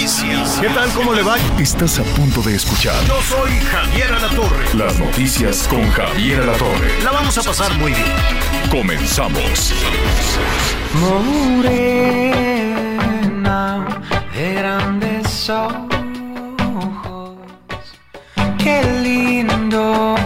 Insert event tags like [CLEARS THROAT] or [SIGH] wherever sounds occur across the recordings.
Noticias. ¿Qué tal? ¿Cómo le va? Estás a punto de escuchar Yo soy Javier Alatorre. las noticias con Javier Alatorre. La vamos a pasar muy bien. Comenzamos. Morena de grandes ojos, qué lindo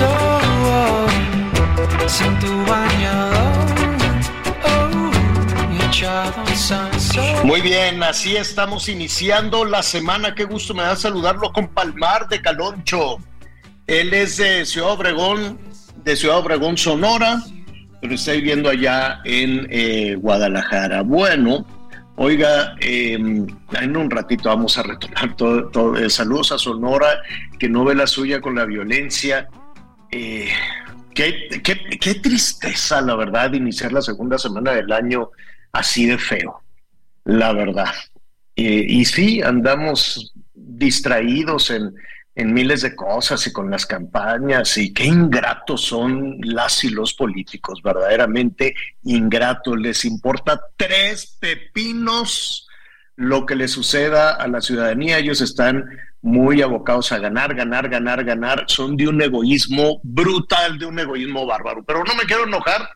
oh, Muy bien, así estamos iniciando la semana. Qué gusto me da saludarlo con Palmar de Caloncho. Él es de Ciudad Obregón, de Ciudad Obregón, Sonora, pero está viviendo allá en eh, Guadalajara. Bueno, oiga, eh, en un ratito vamos a retomar todo. Eh, saludos a Sonora, que no ve la suya con la violencia. Eh, qué tristeza, la verdad, iniciar la segunda semana del año así de feo, la verdad. Eh, y sí, andamos distraídos en, en miles de cosas y con las campañas y qué ingratos son las y los políticos, verdaderamente ingratos. Les importa tres pepinos lo que le suceda a la ciudadanía. Ellos están muy abocados a ganar, ganar, ganar, ganar. Son de un egoísmo brutal, de un egoísmo bárbaro. Pero no me quiero enojar,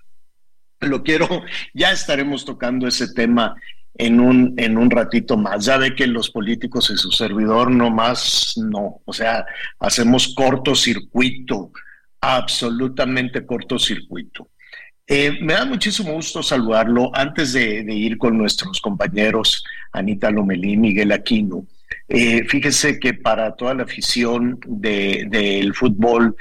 lo quiero, ya estaremos tocando ese tema en un, en un ratito más. Ya ve que los políticos y su servidor no más, no, o sea, hacemos cortocircuito, absolutamente cortocircuito. Eh, me da muchísimo gusto saludarlo antes de, de, ir con nuestros compañeros Anita Lomelí, Miguel Aquino. Eh, fíjese que para toda la afición del de, fútbol,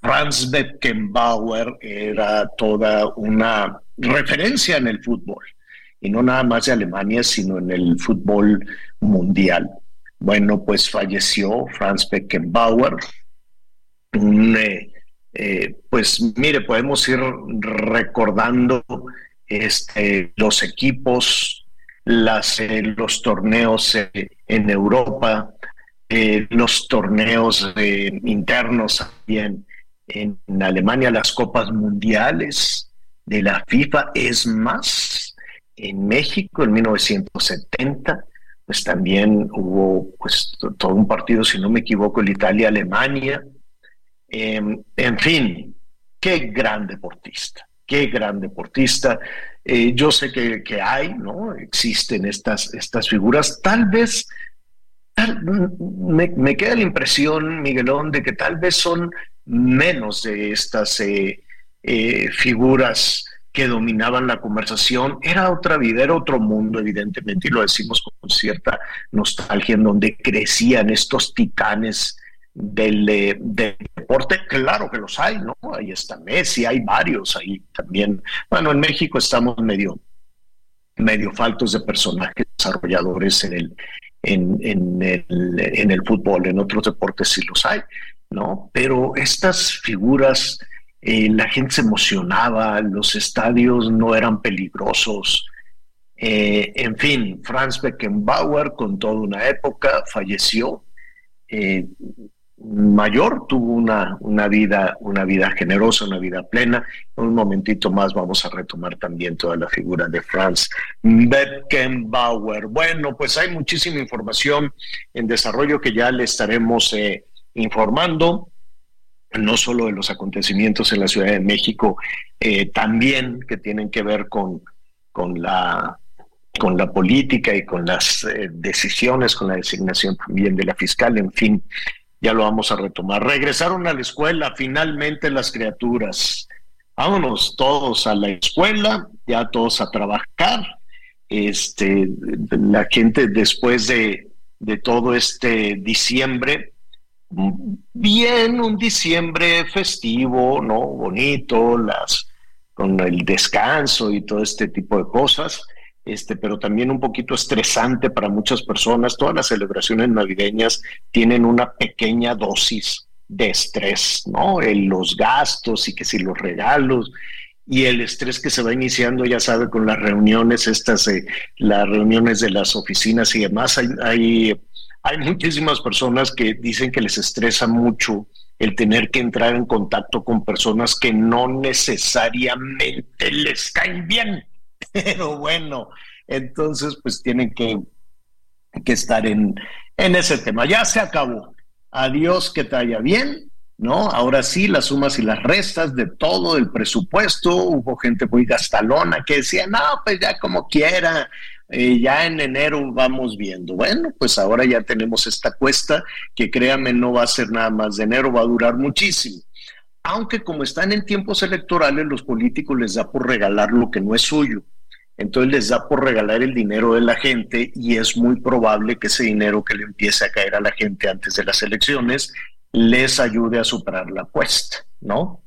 Franz Beckenbauer era toda una referencia en el fútbol, y no nada más de Alemania, sino en el fútbol mundial. Bueno, pues falleció Franz Beckenbauer, eh, eh, pues mire, podemos ir recordando este, los equipos, las, eh, los torneos en Europa, los torneos internos también en Alemania, las copas mundiales de la FIFA. Es más, en México en 1970, pues también hubo pues todo un partido, si no me equivoco, el Italia-Alemania. Eh, en fin, qué gran deportista, qué gran deportista. Eh, yo sé que, hay, ¿no? Existen estas, estas figuras. Tal vez, me, queda la impresión, Miguelón, de que tal vez son menos de estas eh, eh, figuras que dominaban la conversación. Era otra vida, era otro mundo, evidentemente, y lo decimos con cierta nostalgia, en donde crecían estos titanes del, eh, del, deporte. Claro que los hay, ¿no? Ahí está Messi, hay varios ahí también. Bueno, en México estamos medio, medio faltos de personajes desarrolladores en el, en, el, en el fútbol, en otros deportes sí los hay, ¿no? Pero estas figuras eh, la gente se emocionaba, los estadios no eran peligrosos. Eh, en fin, Franz Beckenbauer con toda una época falleció. Eh, mayor tuvo una, una, vida, una vida generosa, una vida plena. En un momentito más vamos a retomar también toda la figura de Franz Beckenbauer. Bueno, pues hay muchísima información en desarrollo que ya le estaremos informando no solo de los acontecimientos en la Ciudad de México, eh, también que tienen que ver con, con, la, con la política y con las eh, decisiones, con la designación también de la fiscal, en fin, ya lo vamos a retomar. Regresaron a la escuela finalmente las criaturas. Vámonos todos a la escuela, ya todos a trabajar. Este, la gente después de, de todo este diciembre, bien, un diciembre festivo, ¿no? Bonito, las con el descanso y todo este tipo de cosas este, pero también un poquito estresante para muchas personas. Todas las celebraciones navideñas tienen una pequeña dosis de estrés, ¿no? En los gastos y que si los regalos y el estrés que se va iniciando, ya sabe, con las reuniones, estas, las reuniones de las oficinas y demás, hay, hay muchísimas personas que dicen que les estresa mucho el tener que entrar en contacto con personas que no necesariamente les caen bien [LAUGHS] pero bueno, entonces pues tienen que, que estar en, en ese tema. Ya se acabó. Adiós, que te haya bien. ¿no? Ahora sí, las sumas y las restas de todo el presupuesto, hubo gente muy gastalona que decía, no, pues ya como quiera, eh, ya en enero vamos viendo. Bueno, pues ahora ya tenemos esta cuesta que créame, no va a ser nada más de enero, va a durar muchísimo. Aunque como están en tiempos electorales, los políticos les da por regalar lo que no es suyo entonces les da por regalar el dinero de la gente y es muy probable que ese dinero que le empiece a caer a la gente antes de las elecciones les ayude a superar la cuesta, ¿no?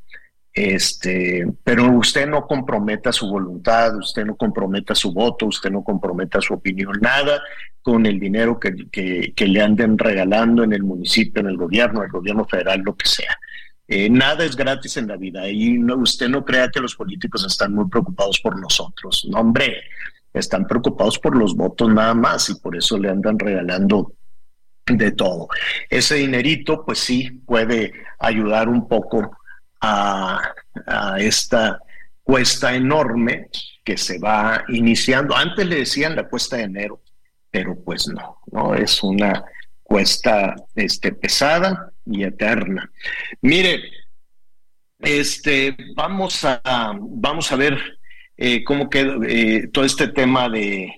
Este, pero usted no comprometa su voluntad, usted no comprometa su voto, usted no comprometa su opinión, nada con el dinero que, que, le anden regalando en el municipio, en el gobierno, el gobierno federal, lo que sea. Eh, nada es gratis en la vida y no, usted no crea que los políticos están muy preocupados por nosotros. No, hombre, están preocupados por los votos nada más y por eso le andan regalando de todo. Ese dinerito, pues sí, puede ayudar un poco a, esta cuesta enorme que se va iniciando. Antes le decían la cuesta de enero, pero pues no, no es una cuesta este, pesada y eterna. Mire, este, vamos a, vamos a ver eh, cómo queda eh, todo este tema de,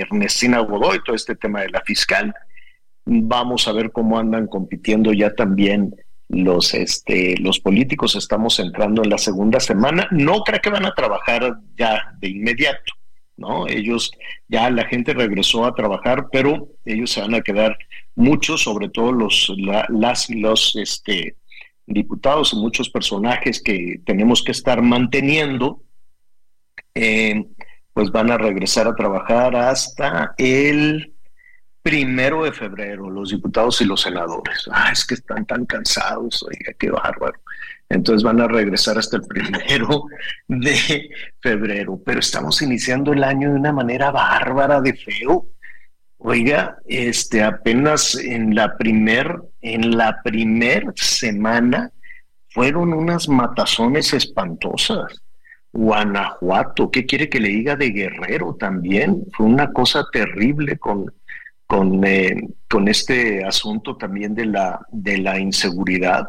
Ernestina Godoy, todo este tema de la fiscal. Vamos a ver cómo andan compitiendo ya también los, este, los políticos. Estamos entrando en la segunda semana. No creo que van a trabajar ya de inmediato, ¿no? Ellos, ya la gente regresó a trabajar, pero ellos se van a quedar muchos, sobre todo los, las y los este, diputados y muchos personajes que tenemos que estar manteniendo, eh, pues van a regresar a trabajar hasta el primero de febrero, los diputados y los senadores. Ah, es que están tan cansados, oiga, qué bárbaro. Entonces van a regresar hasta el primero de febrero, pero estamos iniciando el año de una manera bárbara de feo. Oiga, este apenas en la primer, en la primer semana fueron unas matazones espantosas. Guanajuato, ¿qué quiere que le diga de Guerrero también? Fue una cosa terrible con, con, eh, con este asunto también de la, de la inseguridad.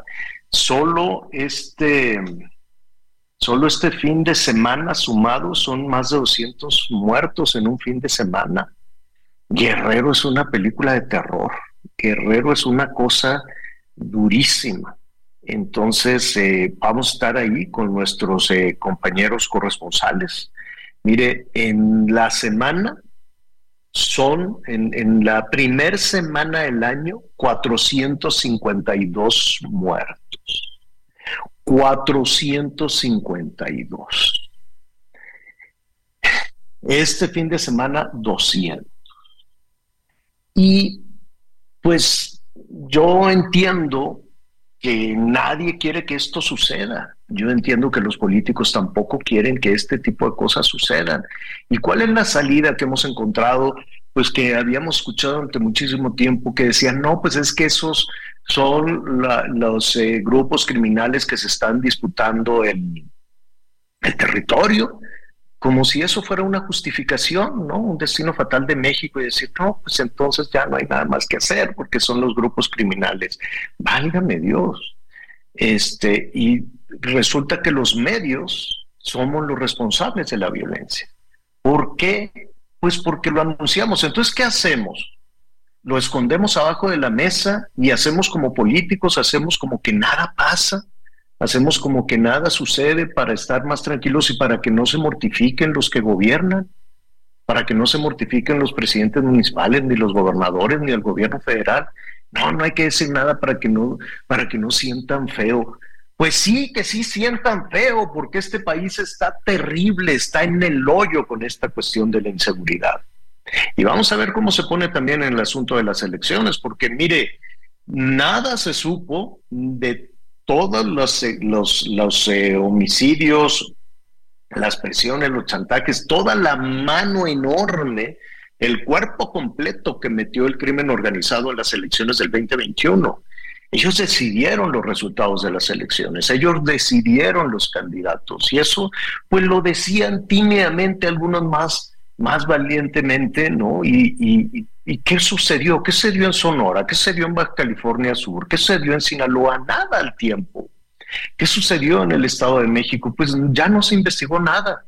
Solo este, solo este fin de semana sumado son más de 200 muertos en un fin de semana. Guerrero es una película de terror. Guerrero es una cosa durísima. Entonces, eh, vamos a estar ahí con nuestros eh, compañeros corresponsales. Mire, en la semana son, en, la primera semana del año, 452 muertos. 452. Este fin de semana, 200. Y pues yo entiendo que nadie quiere que esto suceda. Yo entiendo que los políticos tampoco quieren que este tipo de cosas sucedan. ¿Y cuál es la salida que hemos encontrado? Pues que habíamos escuchado durante muchísimo tiempo que decían, no, pues es que esos son los eh, grupos criminales que se están disputando el, el territorio como si eso fuera una justificación, ¿no? Un destino fatal de México y decir, no, pues entonces ya no hay nada más que hacer porque son los grupos criminales. Válgame Dios. Este, y resulta que los medios somos los responsables de la violencia. ¿Por qué? Pues porque lo anunciamos. Entonces, ¿qué hacemos? Lo escondemos abajo de la mesa y hacemos como políticos, hacemos como que nada pasa, hacemos como que nada sucede para estar más tranquilos y para que no se mortifiquen los que gobiernan, para que no se mortifiquen los presidentes municipales, ni los gobernadores, ni el gobierno federal. No, no hay que decir nada para que no, para que no sientan feo. Pues sí, que sí sientan feo, porque este país está terrible, está en el hoyo con esta cuestión de la inseguridad. Y vamos a ver cómo se pone también en el asunto de las elecciones, porque mire, nada se supo de todos los, los, los eh, homicidios, las presiones, los chantajes, toda la mano enorme, el cuerpo completo que metió el crimen organizado en las elecciones del 2021. Ellos decidieron los resultados de las elecciones, ellos decidieron los candidatos y eso pues lo decían tímidamente algunos más, más valientemente, ¿no? Y, qué sucedió? ¿Qué se dio en Sonora? ¿Qué se dio en Baja California Sur? ¿Qué se dio en Sinaloa? Nada al tiempo. ¿Qué sucedió en el Estado de México? Pues ya no se investigó nada.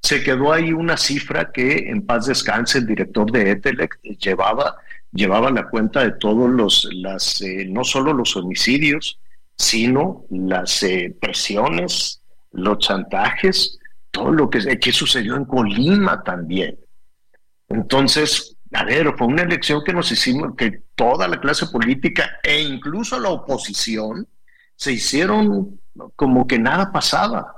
Se quedó ahí una cifra que en paz descanse el director de Etelec llevaba llevaba la cuenta de todos los, las, eh, no solo los homicidios, sino las eh, presiones, los chantajes, todo lo que, que sucedió en Colima también. Entonces, a ver, fue una elección que nos hicimos, que toda la clase política e incluso la oposición se hicieron como que nada pasaba,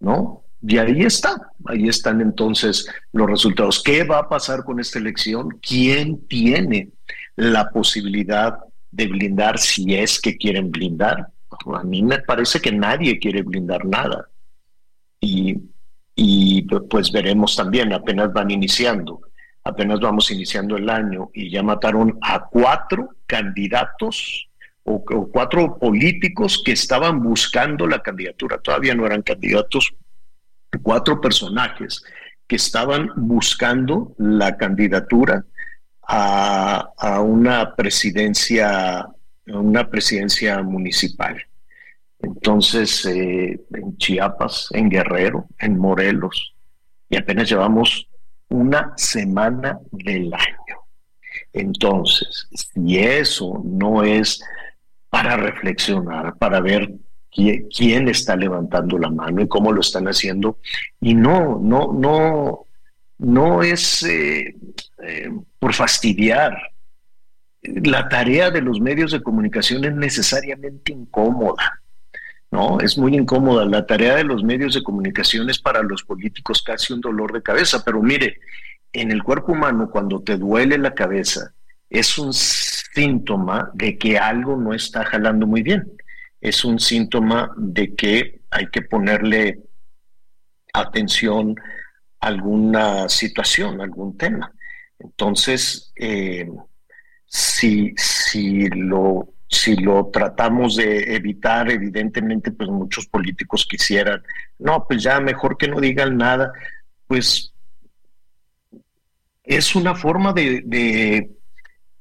¿no? Y ahí está, ahí están entonces los resultados. ¿Qué va a pasar con esta elección? ¿Quién tiene la posibilidad de blindar si es que quieren blindar? A mí me parece que nadie quiere blindar nada. Y, y pues veremos también, apenas van iniciando, apenas vamos iniciando el año y ya mataron a cuatro candidatos o, cuatro políticos que estaban buscando la candidatura. Todavía no eran candidatos, cuatro personajes que estaban buscando la candidatura a, una presidencia, una presidencia municipal. Entonces, eh, en Chiapas, en Guerrero, en Morelos, y apenas llevamos una semana del año. Entonces, si eso no es para reflexionar, para ver quién, está levantando la mano y cómo lo están haciendo. Y no, no, no, no es eh, eh, por fastidiar. La tarea de los medios de comunicación es necesariamente incómoda. ¿No? Es muy incómoda. La tarea de los medios de comunicación es para los políticos casi un dolor de cabeza, pero mire, en el cuerpo humano cuando te duele la cabeza es un síntoma de que algo no está jalando muy bien es un síntoma de que hay que ponerle atención a alguna situación, algún tema. Entonces, eh, si, si, lo, si lo tratamos de evitar, evidentemente, pues muchos políticos quisieran, no, pues ya mejor que no digan nada, pues es una forma de,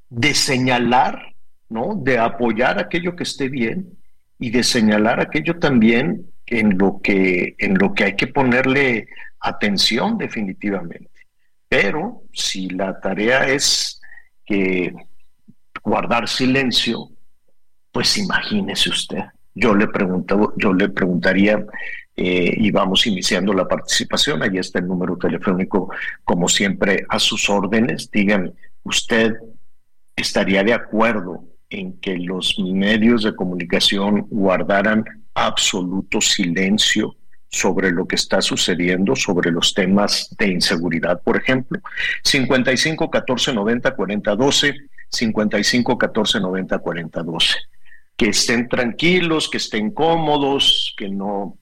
de, señalar, ¿no? De apoyar aquello que esté bien y de señalar aquello también en lo que, en lo que hay que ponerle atención definitivamente. Pero si la tarea es que guardar silencio, pues imagínese usted. Yo le pregunto, yo le preguntaría, eh, y vamos iniciando la participación, ahí está el número telefónico, como siempre, a sus órdenes. Dígame, ¿usted estaría de acuerdo en que los medios de comunicación guardaran absoluto silencio sobre lo que está sucediendo, sobre los temas de inseguridad, por ejemplo. 55 14 90 40 12, 55 14 90 40 12. Que estén tranquilos, que estén cómodos, que no,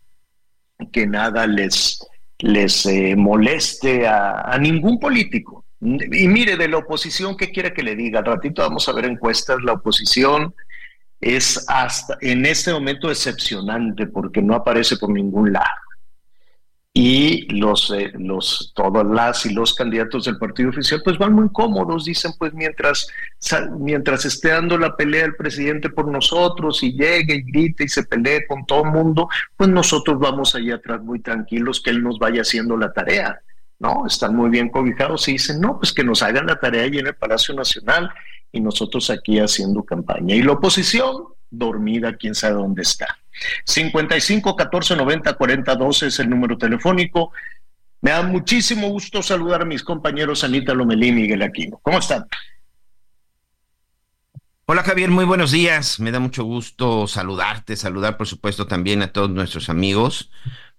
que nada les, les eh, moleste a, a ningún político. Y mire, de la oposición, ¿qué quiere que le diga? Al ratito vamos a ver encuestas. La oposición es hasta en este momento decepcionante porque no aparece por ningún lado. Y los, eh, los, todas las y los candidatos del partido oficial, pues van muy cómodos, dicen, pues mientras, mientras esté dando la pelea el presidente por nosotros y llegue y grite y se pelee con todo el mundo, pues nosotros vamos allá atrás muy tranquilos que él nos vaya haciendo la tarea no, están muy bien cobijados y dicen, no, pues que nos hagan la tarea allí en el Palacio Nacional y nosotros aquí haciendo campaña. Y la oposición, dormida, quién sabe dónde está. 55 14 90 40 12 es el número telefónico. Me da muchísimo gusto saludar a mis compañeros Anita Lomelí y Miguel Aquino. ¿Cómo están? Hola Javier, muy buenos días. Me da mucho gusto saludarte, saludar por supuesto también a todos nuestros amigos.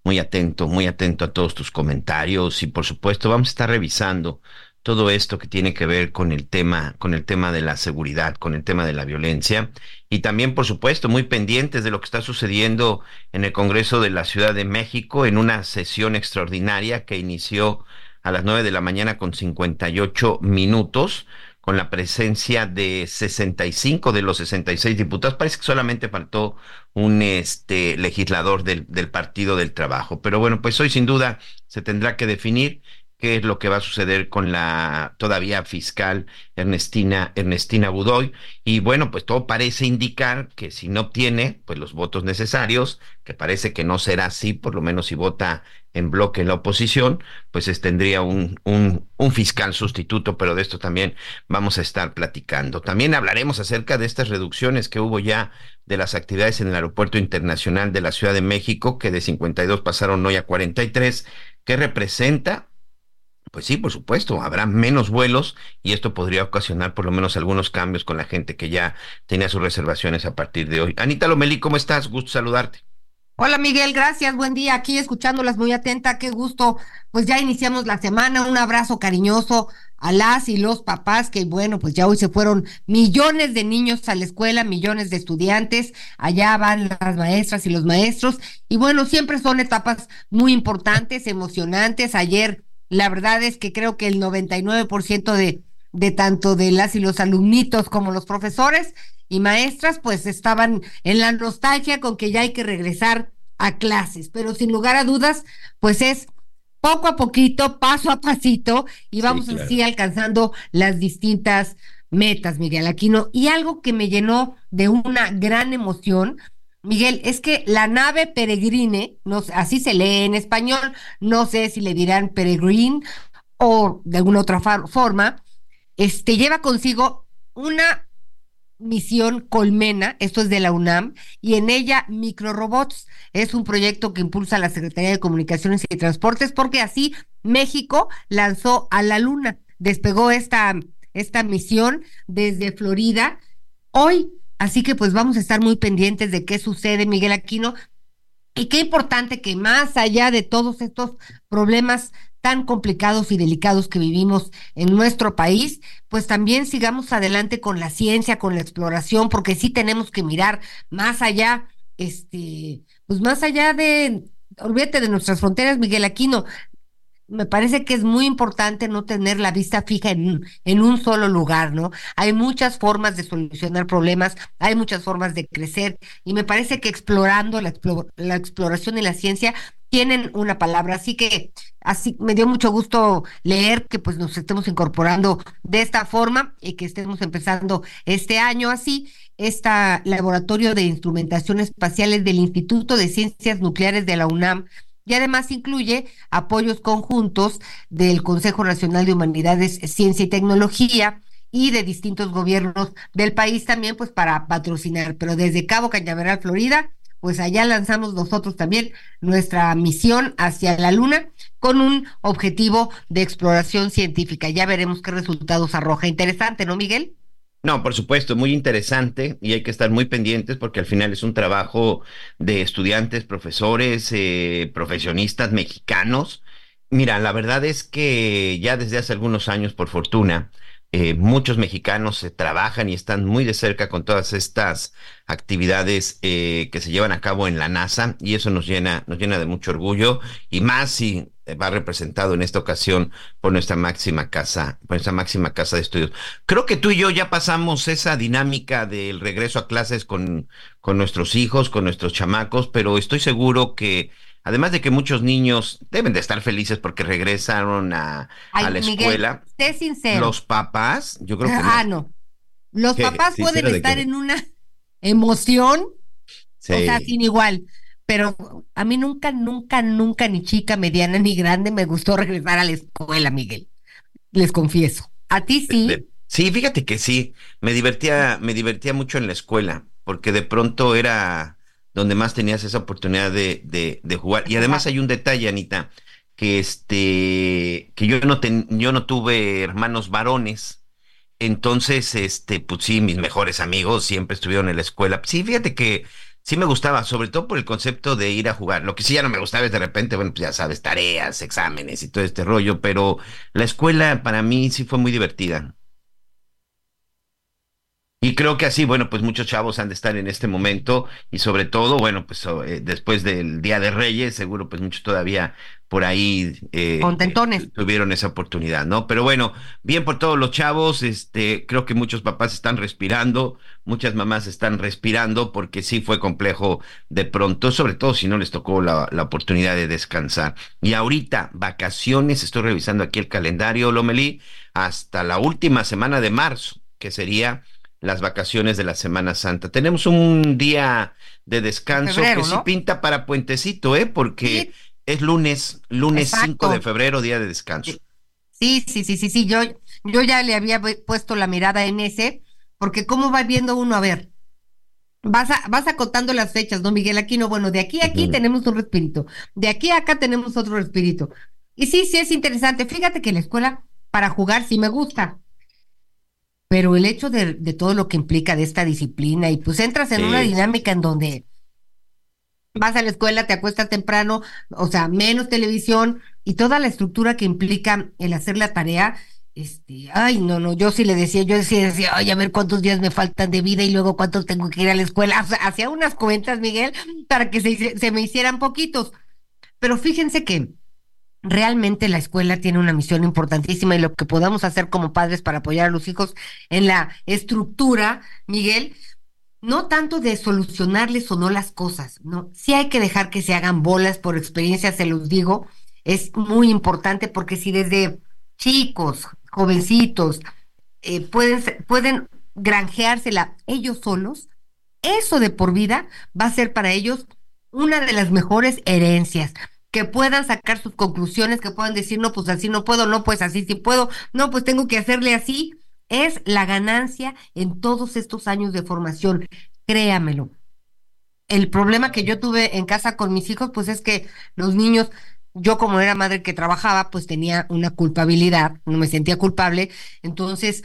Muy atento, muy atento a todos tus comentarios y por supuesto vamos a estar revisando todo esto que tiene que ver con el tema, con el tema de la seguridad, con el tema de la violencia y también, por supuesto, muy pendientes de lo que está sucediendo en el Congreso de la Ciudad de México en una sesión extraordinaria que inició a las nueve de la mañana con 58 minutos con la presencia de 65 de los 66 diputados. Parece que solamente faltó un este legislador del, del Partido del Trabajo. Pero bueno, pues hoy sin duda se tendrá que definir qué es lo que va a suceder con la todavía fiscal Ernestina, Ernestina Budoy. Y bueno, pues todo parece indicar que si no obtiene pues los votos necesarios, que parece que no será así, por lo menos si vota en bloque en la oposición, pues tendría un, un, un fiscal sustituto, pero de esto también vamos a estar platicando. También hablaremos acerca de estas reducciones que hubo ya de las actividades en el Aeropuerto Internacional de la Ciudad de México, que de 52 pasaron hoy a 43, que representa pues sí, por supuesto, habrá menos vuelos y esto podría ocasionar por lo menos algunos cambios con la gente que ya tenía sus reservaciones a partir de hoy. Anita Lomeli, ¿cómo estás? Gusto saludarte. Hola Miguel, gracias, buen día. Aquí escuchándolas muy atenta, qué gusto. Pues ya iniciamos la semana, un abrazo cariñoso a las y los papás, que bueno, pues ya hoy se fueron millones de niños a la escuela, millones de estudiantes, allá van las maestras y los maestros, y bueno, siempre son etapas muy importantes, emocionantes. Ayer la verdad es que creo que el 99% de, de tanto de las y los alumnitos como los profesores y maestras, pues estaban en la nostalgia con que ya hay que regresar a clases. Pero sin lugar a dudas, pues es poco a poquito, paso a pasito, y vamos así alcanzando las distintas metas, Miguel Aquino. Y algo que me llenó de una gran emoción Miguel, es que la nave peregrine, no, así se lee en español, no sé si le dirán peregrine o de alguna otra forma, este, lleva consigo una misión Colmena, esto es de la UNAM, y en ella Microrobots. Es un proyecto que impulsa la Secretaría de Comunicaciones y Transportes, porque así México lanzó a la Luna, despegó esta, esta misión desde Florida. Hoy Así que pues vamos a estar muy pendientes de qué sucede, Miguel Aquino. Y qué importante que más allá de todos estos problemas tan complicados y delicados que vivimos en nuestro país, pues también sigamos adelante con la ciencia, con la exploración, porque sí tenemos que mirar más allá, este, pues más allá de, olvídate de nuestras fronteras, Miguel Aquino, me parece que es muy importante no tener la vista fija en, en, un solo lugar, ¿no? Hay muchas formas de solucionar problemas, hay muchas formas de crecer y me parece que explorando la, la exploración y la ciencia tienen una palabra. Así que así me dio mucho gusto leer que pues nos estemos incorporando de esta forma y que estemos empezando este año así. Este laboratorio de instrumentación espaciales del Instituto de Ciencias Nucleares de la UNAM y además incluye apoyos conjuntos del Consejo Nacional de Humanidades, Ciencia y Tecnología y de distintos gobiernos del país también, pues para patrocinar. Pero desde Cabo Cañaveral, Florida, pues allá lanzamos nosotros también nuestra misión hacia la Luna con un objetivo de exploración científica. Ya veremos qué resultados arroja. Interesante, ¿no, Miguel? No, por supuesto, muy interesante y hay que estar muy pendientes porque al final es un trabajo de estudiantes, profesores, eh, profesionistas mexicanos. Mira, la verdad es que ya desde hace algunos años, por fortuna, eh, muchos mexicanos se trabajan y están muy de cerca con todas estas actividades eh, que se llevan a cabo en la NASA y eso nos llena, nos llena de mucho orgullo y más si va representado en esta ocasión por nuestra máxima casa, por nuestra máxima casa de estudios. Creo que tú y yo ya pasamos esa dinámica del regreso a clases con, con nuestros hijos, con nuestros chamacos, pero estoy seguro que Además de que muchos niños deben de estar felices porque regresaron a, a la escuela. Sé sincero. Los papás, yo creo que. Ah, no. Los papás pueden estar en una [LAUGHS] emoción, o sea, sin igual. pero a mí nunca, nunca, nunca, ni chica, mediana, ni grande, me gustó regresar a la escuela, Miguel. Les confieso. A ti sí. Sí, fíjate que sí. Me divertía, me divertía mucho en la escuela, porque de pronto era donde más tenías esa oportunidad de, de, de jugar. Y además hay un detalle, Anita, que este, que yo no ten, yo no tuve hermanos varones. Entonces, este, pues sí, mis mejores amigos siempre estuvieron en la escuela. Sí, fíjate que sí me gustaba, sobre todo por el concepto de ir a jugar. Lo que sí ya no me gustaba es de repente, bueno, pues ya sabes, tareas, exámenes y todo este rollo, pero la escuela para mí sí fue muy divertida. Y creo que así, bueno, pues muchos chavos han de estar en este momento y sobre todo, bueno, pues eh, después del Día de Reyes, seguro pues muchos todavía por ahí eh, Contentones. Eh, tuvieron esa oportunidad, ¿no? Pero bueno, bien por todos los chavos, este, creo que muchos papás están respirando, muchas mamás están respirando porque sí fue complejo de pronto, sobre todo si no les tocó la, la oportunidad de descansar. Y ahorita, vacaciones, estoy revisando aquí el calendario, Lomelí, hasta la última semana de marzo, que sería las vacaciones de la Semana Santa. Tenemos un día de descanso que sí pinta para puentecito, ¿eh? Porque es lunes, lunes 5 de febrero, día de descanso. Sí, sí, sí, sí, sí, yo, yo ya le había puesto la mirada en ese, porque cómo va viendo uno, a ver, vas, a, vas acotando las fechas, ¿no, Miguel? Aquí no, bueno, de aquí a aquí tenemos un respirito, de aquí a acá tenemos otro respirito. Y sí, sí es interesante. Fíjate que la escuela para jugar sí me gusta pero el hecho de, todo lo que implica de esta disciplina y pues entras en una dinámica en donde vas a la escuela, te acuestas temprano, o sea, menos televisión y toda la estructura que implica el hacer la tarea, este, ay, no, no, yo sí le decía, yo sí decía, ay, a ver cuántos días me faltan de vida y luego cuántos tengo que ir a la escuela, o sea, hacía unas cuentas, Miguel, para que se, se me hicieran poquitos. Pero fíjense que realmente la escuela tiene una misión importantísima y lo que podamos hacer como padres para apoyar a los hijos en la estructura, Miguel, no tanto de solucionarles o no las cosas, no, sí hay que dejar que se hagan bolas, por experiencia se los digo, es muy importante porque si desde chicos, jovencitos, eh, pueden, pueden granjeársela ellos solos, eso de por vida va a ser para ellos una de las mejores herencias que puedan sacar sus conclusiones, que puedan decir, no, pues así no puedo, no, pues así sí puedo, no, pues tengo que hacerle así, es la ganancia en todos estos años de formación, créamelo. El problema que yo tuve en casa con mis hijos, pues es que los niños, yo como era madre que trabajaba, pues tenía una culpabilidad, no me sentía culpable, entonces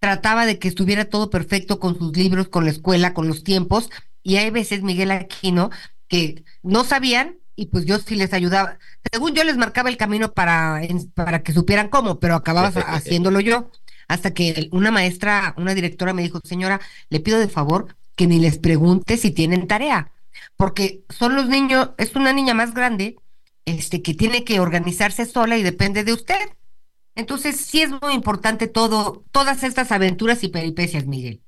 trataba de que estuviera todo perfecto con sus libros, con la escuela, con los tiempos, y hay veces, Miguel Aquino, que no sabían y pues yo sí les ayudaba. Según yo les marcaba el camino para, para que supieran cómo, pero acababa [LAUGHS] haciéndolo yo. Hasta que una maestra, una directora me dijo, señora, le pido de favor que ni les pregunte si tienen tarea, porque son los niños, es una niña más grande, este, que tiene que organizarse sola y depende de usted. Entonces sí es muy importante todo, todas estas aventuras y peripecias, Miguel.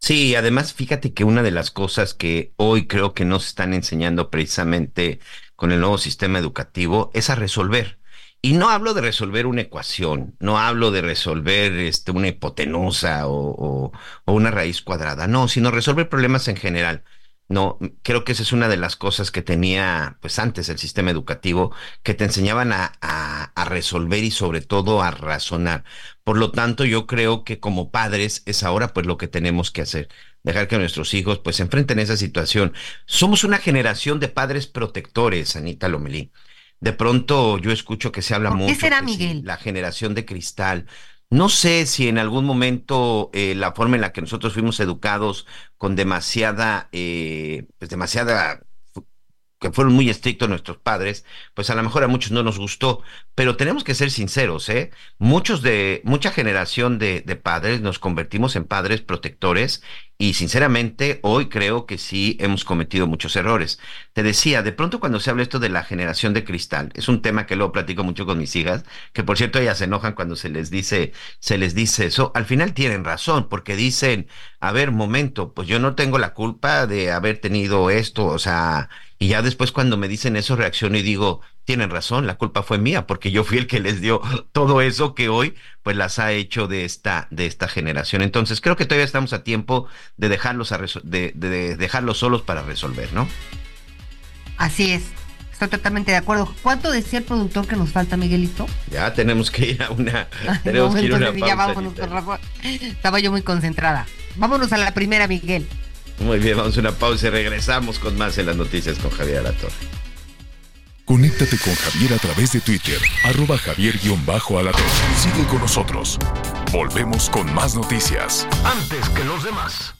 Sí, además fíjate que una de las cosas que hoy creo que nos están enseñando precisamente con el nuevo sistema educativo es a resolver. Y no hablo de resolver una ecuación, no hablo de resolver este, una hipotenusa o, o una raíz cuadrada, no, sino resolver problemas en general. No, creo que esa es una de las cosas que tenía, pues antes el sistema educativo, que te enseñaban a, a, resolver y sobre todo a razonar. Por lo tanto, yo creo que como padres es ahora pues lo que tenemos que hacer, dejar que nuestros hijos pues enfrenten esa situación. Somos una generación de padres protectores, Anita Lomelí. De pronto yo escucho que se habla mucho. ¿Qué será, Miguel? la generación de cristal. No sé si en algún momento eh, la forma en la que nosotros fuimos educados con demasiada, eh, pues demasiada que fueron muy estrictos nuestros padres, pues a lo mejor a muchos no nos gustó, pero tenemos que ser sinceros, ¿eh? Muchos de, mucha generación de, de padres nos convertimos en padres protectores y sinceramente hoy creo que sí hemos cometido muchos errores. Te decía, de pronto cuando se habla esto de la generación de cristal, es un tema que luego platico mucho con mis hijas, que por cierto ellas se enojan cuando se les dice, se les dice eso, al final tienen razón, porque dicen, a ver, momento, pues yo no tengo la culpa de haber tenido esto, o sea, y ya después cuando me dicen eso reacciono y digo, tienen razón, la culpa fue mía, porque yo fui el que les dio todo eso que hoy pues las ha hecho de esta, de esta generación. Entonces creo que todavía estamos a tiempo de dejarlos, a de, de dejarlos solos para resolver, ¿no? Así es. Estoy totalmente de acuerdo. ¿Cuánto decía el productor que nos falta, Miguelito? Ya tenemos que ir a una. [LAUGHS] tenemos que ir a una ya pausa, vámonos. Rafa. Estaba yo muy concentrada. Vámonos a la primera, Miguel. Muy bien, vamos a una pausa y regresamos con más en las noticias con Javier Alatorre. Conéctate con Javier a través de Twitter, arroba javier-alatorre. Sigue con nosotros. Volvemos con más noticias. Antes que los demás.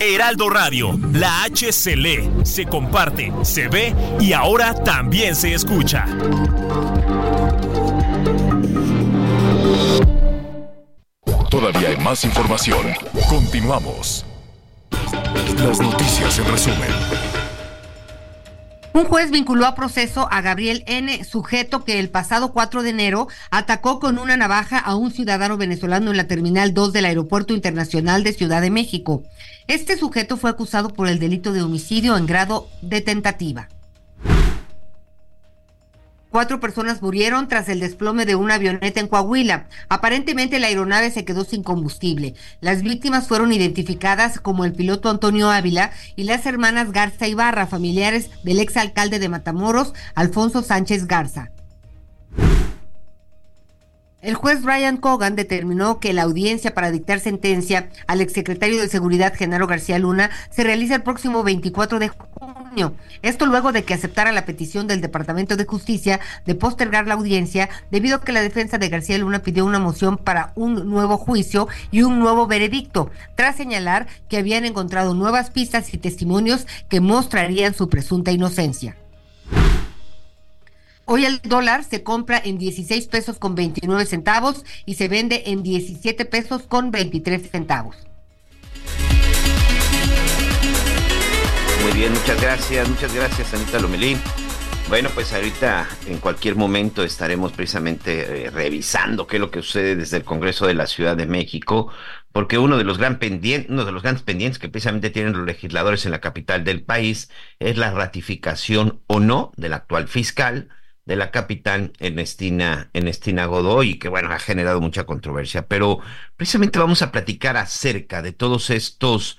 Heraldo Radio, la H se lee, se comparte, se ve y ahora también se escucha. Todavía hay más información. Continuamos. Las noticias en resumen. Un juez vinculó a proceso a Gabriel N., sujeto que el pasado 4 de enero atacó con una navaja a un ciudadano venezolano en la Terminal 2 del Aeropuerto Internacional de Ciudad de México. Este sujeto fue acusado por el delito de homicidio en grado de tentativa. Cuatro personas murieron tras el desplome de una avioneta en Coahuila. Aparentemente la aeronave se quedó sin combustible. Las víctimas fueron identificadas como el piloto Antonio Ávila y las hermanas Garza Ibarra, familiares del exalcalde de Matamoros, Alfonso Sánchez Garza. El juez Brian Cogan determinó que la audiencia para dictar sentencia al exsecretario de Seguridad Genaro García Luna se realiza el próximo 24 de junio. Esto luego de que aceptara la petición del Departamento de Justicia de postergar la audiencia debido a que la defensa de García Luna pidió una moción para un nuevo juicio y un nuevo veredicto, tras señalar que habían encontrado nuevas pistas y testimonios que mostrarían su presunta inocencia. Hoy el dólar se compra en 16 pesos con 29 centavos y se vende en 17 pesos con 23 centavos. Muy bien, muchas gracias, muchas gracias, Anita Lomelí. Bueno, pues ahorita en cualquier momento estaremos precisamente eh, revisando qué es lo que sucede desde el Congreso de la Ciudad de México, porque uno de los gran pendientes, uno de los grandes pendientes que precisamente tienen los legisladores en la capital del país es la ratificación o no del actual fiscal de la capital, Ernestina, Ernestina Godoy, que bueno, ha generado mucha controversia, pero precisamente vamos a platicar acerca de todos estos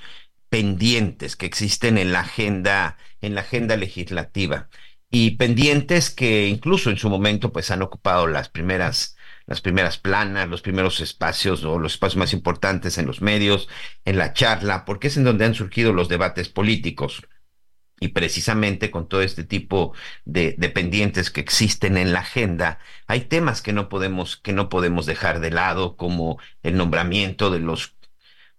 pendientes que existen en la agenda, en la agenda legislativa y pendientes que incluso en su momento pues han ocupado las primeras las primeras planas, los primeros espacios o los espacios más importantes en los medios, en la charla, porque es en donde han surgido los debates políticos. Y precisamente con todo este tipo de, pendientes que existen en la agenda, hay temas que no podemos, que no podemos dejar de lado, como el nombramiento de los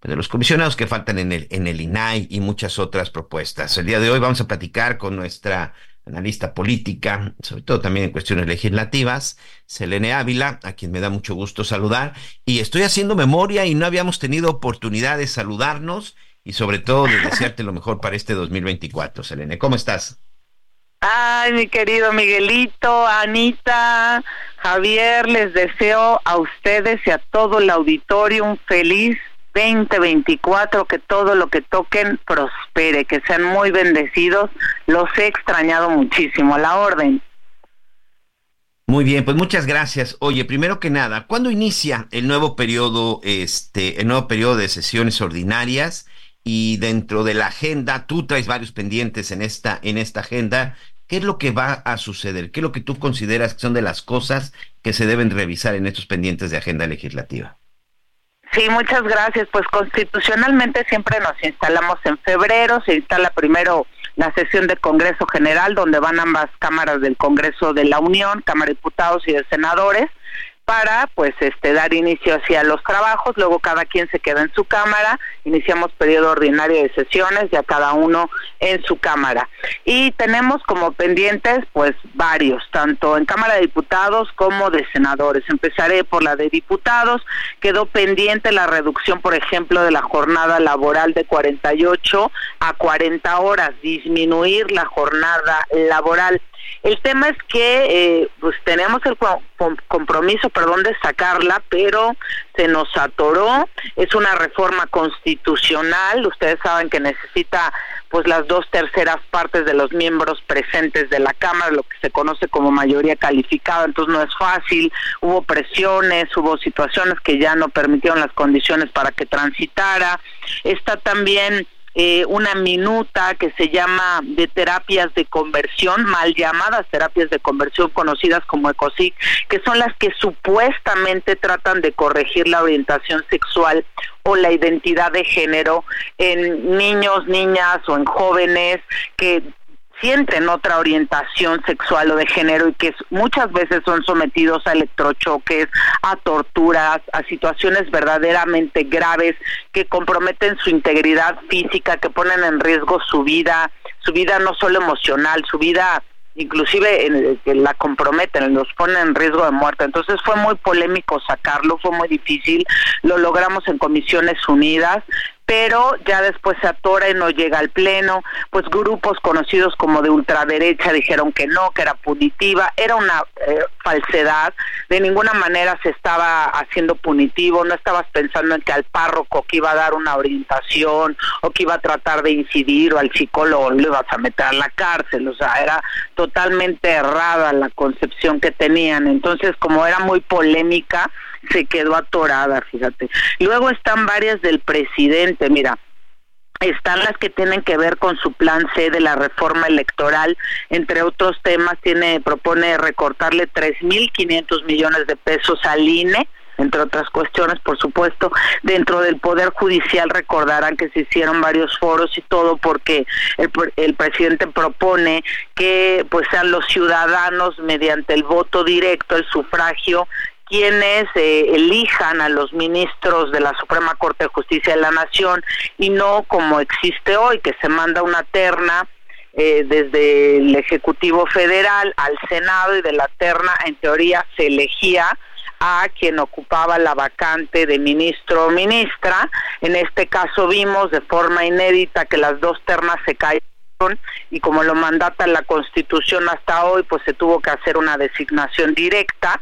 de los comisionados que faltan en el, en el INAI y muchas otras propuestas. El día de hoy vamos a platicar con nuestra analista política, sobre todo también en cuestiones legislativas, Selene Ávila, a quien me da mucho gusto saludar. Y estoy haciendo memoria y no habíamos tenido oportunidad de saludarnos y sobre todo de desearte lo mejor para este 2024. Selene, ¿cómo estás? Ay, mi querido Miguelito, Anita, Javier, les deseo a ustedes y a todo el auditorio un feliz 2024, que todo lo que toquen prospere, que sean muy bendecidos. Los he extrañado muchísimo, a la orden. Muy bien, pues muchas gracias. Oye, primero que nada, ¿cuándo inicia el nuevo periodo, este, el nuevo periodo de sesiones ordinarias? Y dentro de la agenda, tú traes varios pendientes en esta, en esta agenda. ¿Qué es lo que va a suceder? ¿Qué es lo que tú consideras que son de las cosas que se deben revisar en estos pendientes de agenda legislativa? Sí, muchas gracias. Pues constitucionalmente siempre nos instalamos en febrero, se instala primero la sesión de Congreso General, donde van ambas cámaras del Congreso de la Unión, Cámara de Diputados y de Senadores, para pues este dar inicio hacia los trabajos, luego cada quien se queda en su cámara, iniciamos periodo ordinario de sesiones, ya cada uno en su cámara. Y tenemos como pendientes pues varios, tanto en Cámara de Diputados como de senadores. Empezaré por la de diputados, quedó pendiente la reducción, por ejemplo, de la jornada laboral de 48 a 40 horas, disminuir la jornada laboral. El tema es que eh, pues tenemos el compromiso, perdón, de sacarla, pero se nos atoró. Es una reforma constitucional. Ustedes saben que necesita pues las dos terceras partes de los miembros presentes de la Cámara, lo que se conoce como mayoría calificada, entonces no es fácil, hubo presiones, hubo situaciones que ya no permitieron las condiciones para que transitara, está también eh, una minuta que se llama de terapias de conversión, mal llamadas terapias de conversión conocidas como ECOSIC, que son las que supuestamente tratan de corregir la orientación sexual o la identidad de género en niños, niñas o en jóvenes que sienten otra orientación sexual o de género y que muchas veces son sometidos a electrochoques, a torturas, a situaciones verdaderamente graves que comprometen su integridad física, que ponen en riesgo su vida, su vida no solo emocional, su vida inclusive en, que la comprometen, los ponen en riesgo de muerte. Entonces fue muy polémico sacarlo, fue muy difícil, lo logramos en Comisiones Unidas, pero ya después se atora y no llega al pleno, pues grupos conocidos como de ultraderecha dijeron que no, que era punitiva, era una eh, falsedad, de ninguna manera se estaba haciendo punitivo, no estabas pensando en que al párroco que iba a dar una orientación o que iba a tratar de incidir o al psicólogo lo ibas a meter a la cárcel, o sea, era totalmente errada la concepción que tenían, entonces como era muy polémica, se quedó atorada, fíjate. Luego están varias del presidente, mira, están las que tienen que ver con su plan C de la reforma electoral, entre otros temas tiene propone recortarle 3.500 millones de pesos al INE, entre otras cuestiones, por supuesto, dentro del Poder Judicial recordarán que se hicieron varios foros y todo porque el, el presidente propone que pues sean los ciudadanos mediante el voto directo, el sufragio, quienes eh, elijan a los ministros de la Suprema Corte de Justicia de la Nación y no como existe hoy, que se manda una terna eh, desde el Ejecutivo Federal al Senado y de la terna en teoría se elegía a quien ocupaba la vacante de ministro o ministra. En este caso vimos de forma inédita que las dos ternas se cayeron y como lo mandata la Constitución hasta hoy, pues se tuvo que hacer una designación directa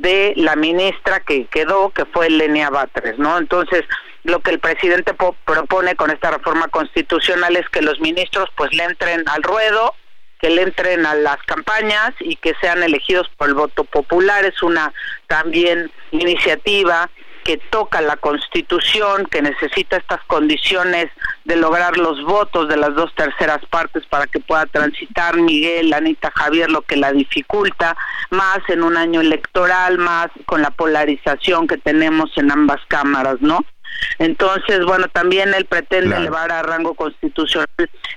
de la ministra que quedó, que fue Lenia Batres, ¿no? Entonces, lo que el presidente propone con esta reforma constitucional es que los ministros pues le entren al ruedo, que le entren a las campañas y que sean elegidos por el voto popular. Es una también iniciativa que toca la Constitución, que necesita estas condiciones de lograr los votos de las dos terceras partes para que pueda transitar Miguel, Anita, Javier, lo que la dificulta, más en un año electoral, más con la polarización que tenemos en ambas cámaras, ¿no? Entonces, bueno, también él pretende elevar a rango constitucional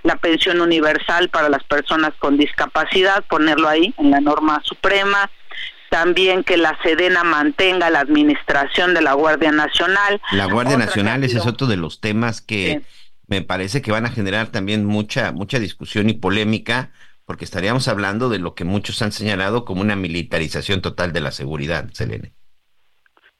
la pensión universal para las personas con discapacidad, ponerlo ahí en la norma suprema, también que la Sedena mantenga la administración de la Guardia Nacional. La Guardia Nacional, ese es otro de los temas que me parece que van a generar también mucha, mucha discusión y polémica, porque estaríamos hablando de lo que muchos han señalado como una militarización total de la seguridad, Selene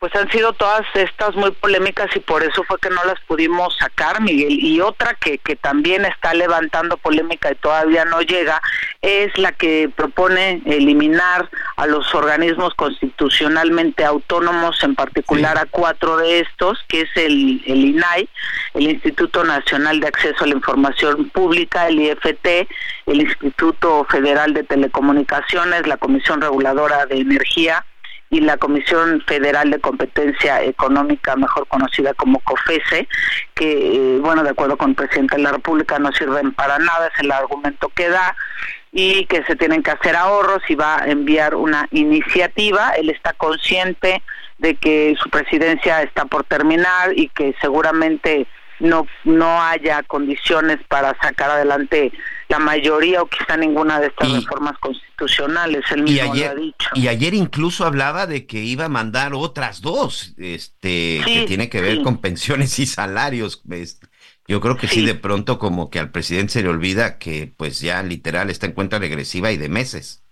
pues han sido todas estas muy polémicas y por eso fue que no las pudimos sacar, Miguel. Y otra que, que también está levantando polémica y todavía no llega es la que propone eliminar a los organismos constitucionalmente autónomos, en particular a cuatro de estos, que es el, el INAI, el Instituto Nacional de Acceso a la Información Pública, el IFT, el Instituto Federal de Telecomunicaciones, la Comisión Reguladora de Energía, y la Comisión Federal de Competencia Económica, mejor conocida como COFESE, que, eh, bueno, de acuerdo con el presidente de la República, no sirven para nada, es el argumento que da, y que se tienen que hacer ahorros y va a enviar una iniciativa. Él está consciente de que su presidencia está por terminar y que seguramente no, no haya condiciones para sacar adelante la mayoría o quizá ninguna de estas reformas constitucionales. Él mismo y ayer, lo ha dicho. Y ayer incluso hablaba de que iba a mandar otras dos, este, que tiene que ver con pensiones y salarios. Yo creo que sí. de pronto como que al presidente se le olvida que pues ya literal está en cuenta regresiva y de meses.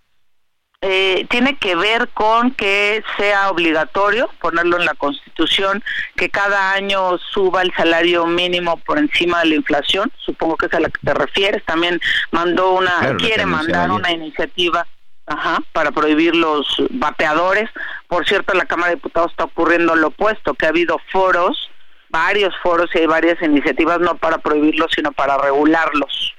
Eh, tiene que ver con que sea obligatorio ponerlo en la Constitución, que cada año suba el salario mínimo por encima de la inflación, supongo que es a la que te refieres, también mandó una, quiere mandar una iniciativa Ajá, para prohibir los vapeadores. Por cierto, en la Cámara de Diputados está ocurriendo lo opuesto, que ha habido foros, varios foros y hay varias iniciativas no para prohibirlos, sino para regularlos.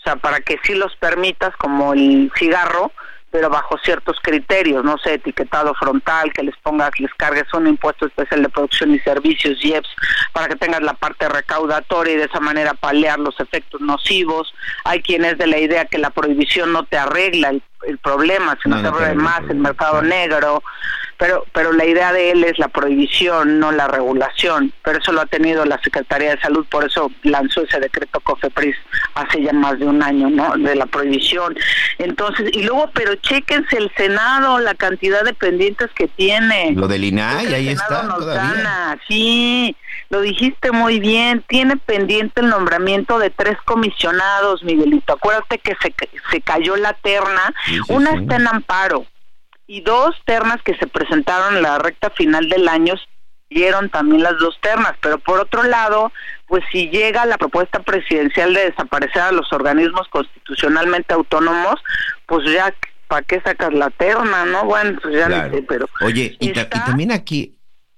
O sea, para que sí los permitas, como el cigarro, pero bajo ciertos criterios, no sé, etiquetado frontal, que les pongas, les cargues un impuesto especial de producción y servicios, IEPS, para que tengas la parte recaudatoria y de esa manera paliar los efectos nocivos. Hay quienes de la idea que la prohibición no te arregla el, problema, sino no, te arregla más el mercado negro pero pero la idea de él es la prohibición, no la regulación, pero eso lo ha tenido la Secretaría de Salud, por eso lanzó ese decreto COFEPRIS hace ya más de un año, ¿no? De la prohibición. Entonces, y luego, pero chéquense el Senado, la cantidad de pendientes que tiene. Lo del INAI, ahí está. Nos sí, lo dijiste muy bien, tiene pendiente el nombramiento de tres comisionados, Miguelito. Acuérdate que se, se cayó la terna, una está en amparo y dos ternas que se presentaron en la recta final del año dieron también las dos ternas, pero por otro lado, pues si llega la propuesta presidencial de desaparecer a los organismos constitucionalmente autónomos, pues ya ¿para qué sacas la terna, no? Bueno, pues ya no sé, pero Oye, y, también aquí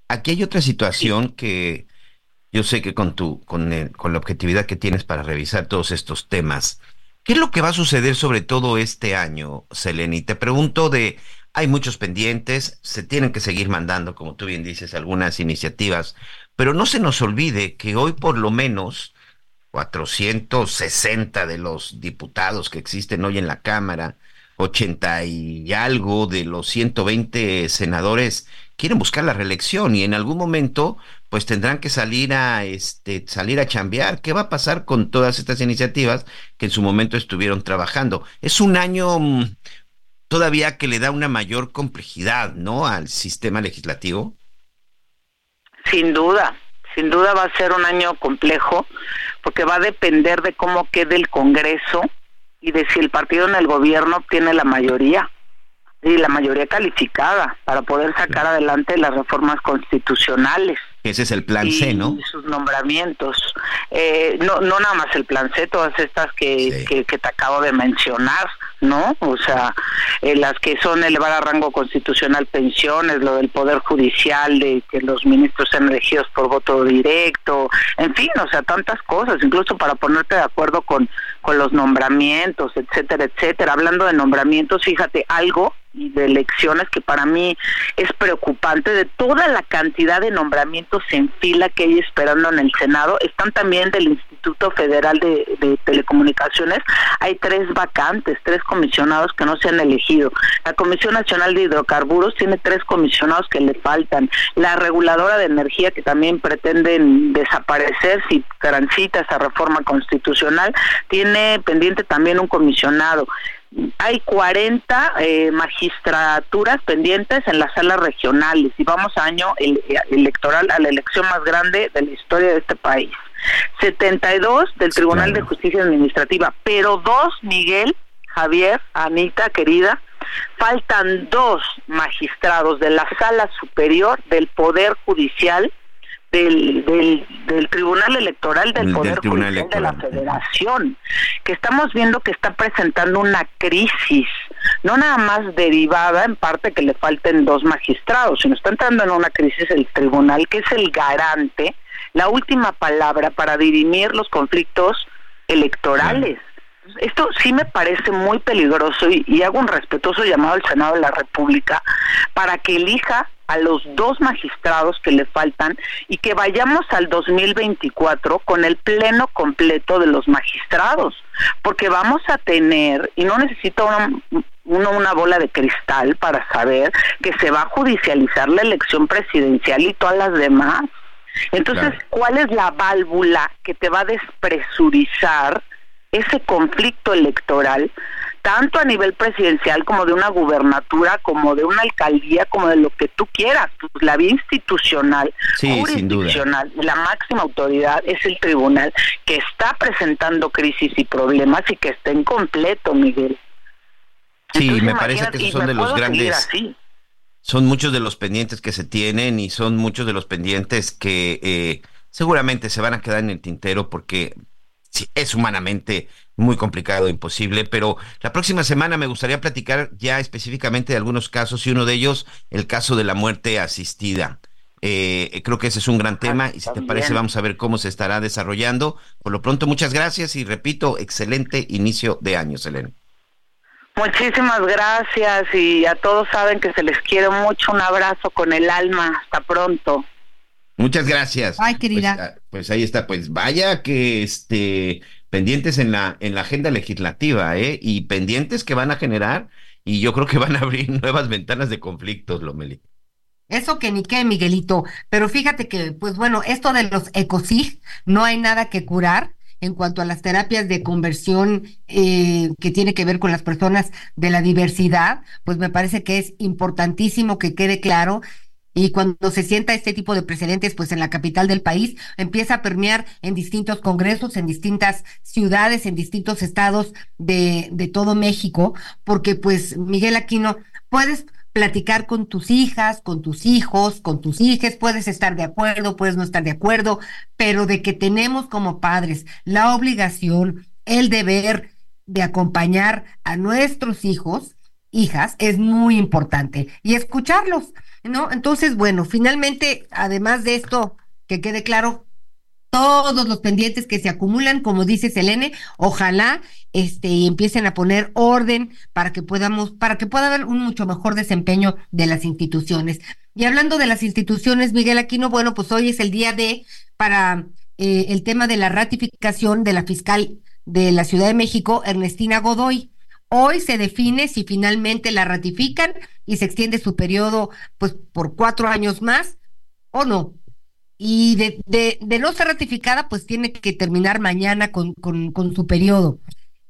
aquí hay otra situación que yo sé que con tu con con la objetividad que tienes para revisar todos estos temas, ¿qué es lo que va a suceder sobre todo este año, Selene? Y te pregunto de hay muchos pendientes, se tienen que seguir mandando, como tú bien dices, algunas iniciativas, pero no se nos olvide que hoy por lo menos 460 de los diputados que existen hoy en la Cámara, 80 y algo de los 120 senadores quieren buscar la reelección y en algún momento pues tendrán que salir a este salir a chambear. ¿Qué va a pasar con todas estas iniciativas que en su momento estuvieron trabajando? Es un año mm, todavía que le da una mayor complejidad, ¿no? Al sistema legislativo. Sin duda, sin duda va a ser un año complejo, porque va a depender de cómo quede el Congreso y de si el partido en el gobierno obtiene la mayoría y la mayoría calificada para poder sacar adelante las reformas constitucionales. Ese es el plan C, ¿no? sus nombramientos. Eh, no, no nada más el plan C, todas estas que, que, te acabo de mencionar, ¿no? O sea, eh, las que son elevar a rango constitucional pensiones, lo del Poder Judicial, de que los ministros sean elegidos por voto directo, en fin, o sea, tantas cosas, incluso para ponerte de acuerdo con, con los nombramientos, etcétera, etcétera. Hablando de nombramientos, fíjate, algo y de elecciones que para mí es preocupante de toda la cantidad de nombramientos en fila que hay esperando en el Senado. Están también del Instituto Federal de, Telecomunicaciones. Hay tres vacantes tres comisionados que no se han elegido. La Comisión Nacional de Hidrocarburos tiene tres comisionados que le faltan. La reguladora de energía que también pretenden desaparecer si transita esa reforma constitucional tiene pendiente también un comisionado hay 40 eh, magistraturas pendientes en las salas regionales y vamos a año electoral a la elección más grande de la historia de este país. 72 del Tribunal de Justicia Administrativa, pero dos, Miguel, Javier, Anita, querida, faltan dos magistrados de la sala superior del Poder Judicial del, del, Tribunal Electoral del Poder Judicial de la Federación, que estamos viendo que está presentando una crisis, no nada más derivada en parte que le falten dos magistrados, sino está entrando en una crisis el tribunal, que es el garante, la última palabra para dirimir los conflictos electorales. Esto sí me parece muy peligroso y, hago un respetuoso llamado al Senado de la República para que elija a los dos magistrados que le faltan y que vayamos al 2024 con el pleno completo de los magistrados, porque vamos a tener, y no necesito una, una bola de cristal para saber que se va a judicializar la elección presidencial y todas las demás. Entonces, ¿cuál es la válvula que te va a despresurizar ese conflicto electoral, tanto a nivel presidencial como de una gubernatura, como de una alcaldía, como de lo que tú quieras. Pues, la vía institucional, jurisdiccional, la máxima autoridad es el tribunal que está presentando crisis y problemas y que está incompleto, Miguel. Sí, me parece que esos son de los grandes... Son muchos de los pendientes que se tienen y son muchos de los pendientes que eh, seguramente se van a quedar en el tintero porque sí, es humanamente muy complicado, imposible, pero la próxima semana me gustaría platicar ya específicamente de algunos casos y uno de ellos, el caso de la muerte asistida. Eh, creo que ese es un gran tema y si te parece vamos a ver cómo se estará desarrollando. Por lo pronto, muchas gracias y repito, excelente inicio de año, Selene. Muchísimas gracias y a todos saben que se les quiere mucho. Un abrazo con el alma. Hasta pronto. Muchas gracias. Ay, querida. Pues, ah, pues, ahí está, pues vaya que este pendientes en la en la agenda legislativa, ¿eh? Y pendientes que van a generar y yo creo que van a abrir [LAUGHS] nuevas ventanas de conflictos, Lomeli. Eso que ni qué, Miguelito. Pero fíjate que, pues bueno, esto de los ecosig no hay nada que curar en cuanto a las terapias de conversión eh, que tiene que ver con las personas de la diversidad, pues me parece que es importantísimo que quede claro y cuando se sienta este tipo de precedentes, pues en la capital del país, empieza a permear en distintos congresos, en distintas ciudades, en distintos estados de, de todo México, porque pues Miguel Aquino, puedes platicar con tus hijas, con tus hijos, con tus hijas, puedes estar de acuerdo, puedes no estar de acuerdo, pero de que tenemos como padres la obligación, el deber de acompañar a nuestros hijos, hijas, es muy importante y escucharlos. ¿No? Entonces, bueno, finalmente, además de esto, que quede claro, todos los pendientes que se acumulan, como dice Selene, ojalá este empiecen a poner orden para que podamos, para que pueda haber un mucho mejor desempeño de las instituciones. Y hablando de las instituciones, Miguel Aquino, bueno, pues hoy es el día de para eh, el tema de la ratificación de la fiscal de la Ciudad de México, Ernestina Godoy. Hoy se define si finalmente la ratifican y se extiende su periodo pues por cuatro años más o no. Y de, de, de no ser ratificada, pues tiene que terminar mañana con, su periodo.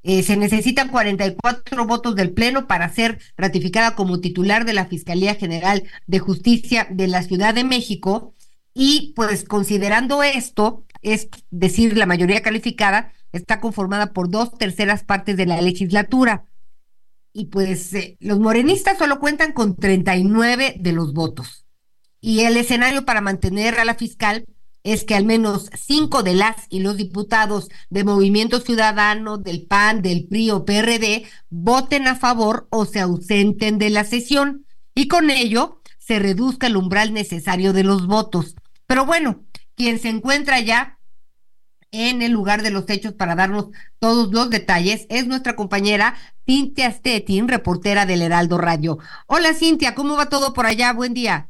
Eh, se necesitan 44 votos del Pleno para ser ratificada como titular de la Fiscalía General de Justicia de la Ciudad de México. Y pues considerando esto, es decir, la mayoría calificada está conformada por dos terceras partes de la legislatura y pues eh, los morenistas solo cuentan con 39 de los votos. Y el escenario para mantener a la fiscal es que al menos cinco de las y los diputados de Movimiento Ciudadano, del PAN, del PRI o PRD voten a favor o se ausenten de la sesión y con ello se reduzca el umbral necesario de los votos. Pero bueno, quien se encuentra ya en el lugar de los hechos para darnos todos los detalles es nuestra compañera Cintia Stettin, reportera del Heraldo Radio. Hola Cintia, ¿cómo va todo por allá? Buen día.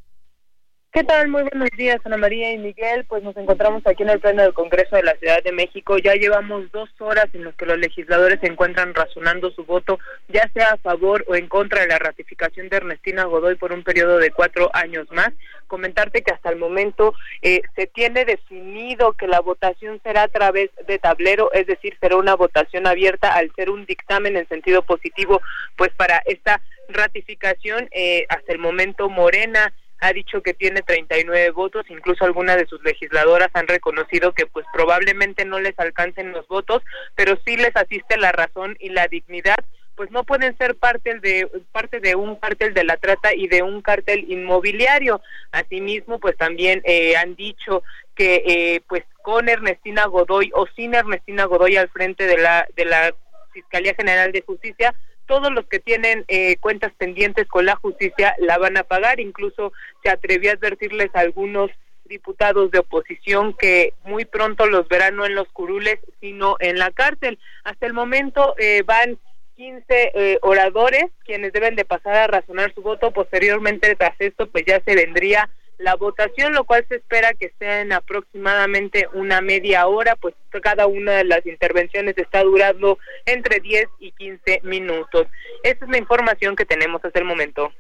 ¿Qué tal? Muy buenos días, Ana María y Miguel. Pues nos encontramos aquí en el Pleno del Congreso de la Ciudad de México. Ya llevamos dos horas en las que los legisladores se encuentran razonando su voto, ya sea a favor o en contra de la ratificación de Ernestina Godoy por un periodo de cuatro años más. Comentarte que hasta el momento eh, se tiene definido que la votación será a través de tablero, es decir, será una votación abierta al ser un dictamen en sentido positivo, pues para esta ratificación. Eh, hasta el momento Morena ha dicho que tiene 39 votos, incluso algunas de sus legisladoras han reconocido que pues probablemente no les alcancen los votos, pero sí les asiste la razón y la dignidad pues no pueden ser parte de parte de un cartel de la trata y de un cartel inmobiliario. Asimismo, pues también eh, han dicho que eh, pues con Ernestina Godoy o sin Ernestina Godoy al frente de la de la Fiscalía General de Justicia todos los que tienen eh, cuentas pendientes con la justicia la van a pagar. Incluso se atrevió a advertirles a algunos diputados de oposición que muy pronto los verán no en los curules, sino en la cárcel. Hasta el momento eh, van 15 eh, oradores quienes deben de pasar a razonar su voto. Posteriormente, tras esto, pues ya se vendría la votación, lo cual se espera que sea en aproximadamente una media hora, pues cada una de las intervenciones está durando entre 10 y 15 minutos. Esa es la información que tenemos hasta el momento.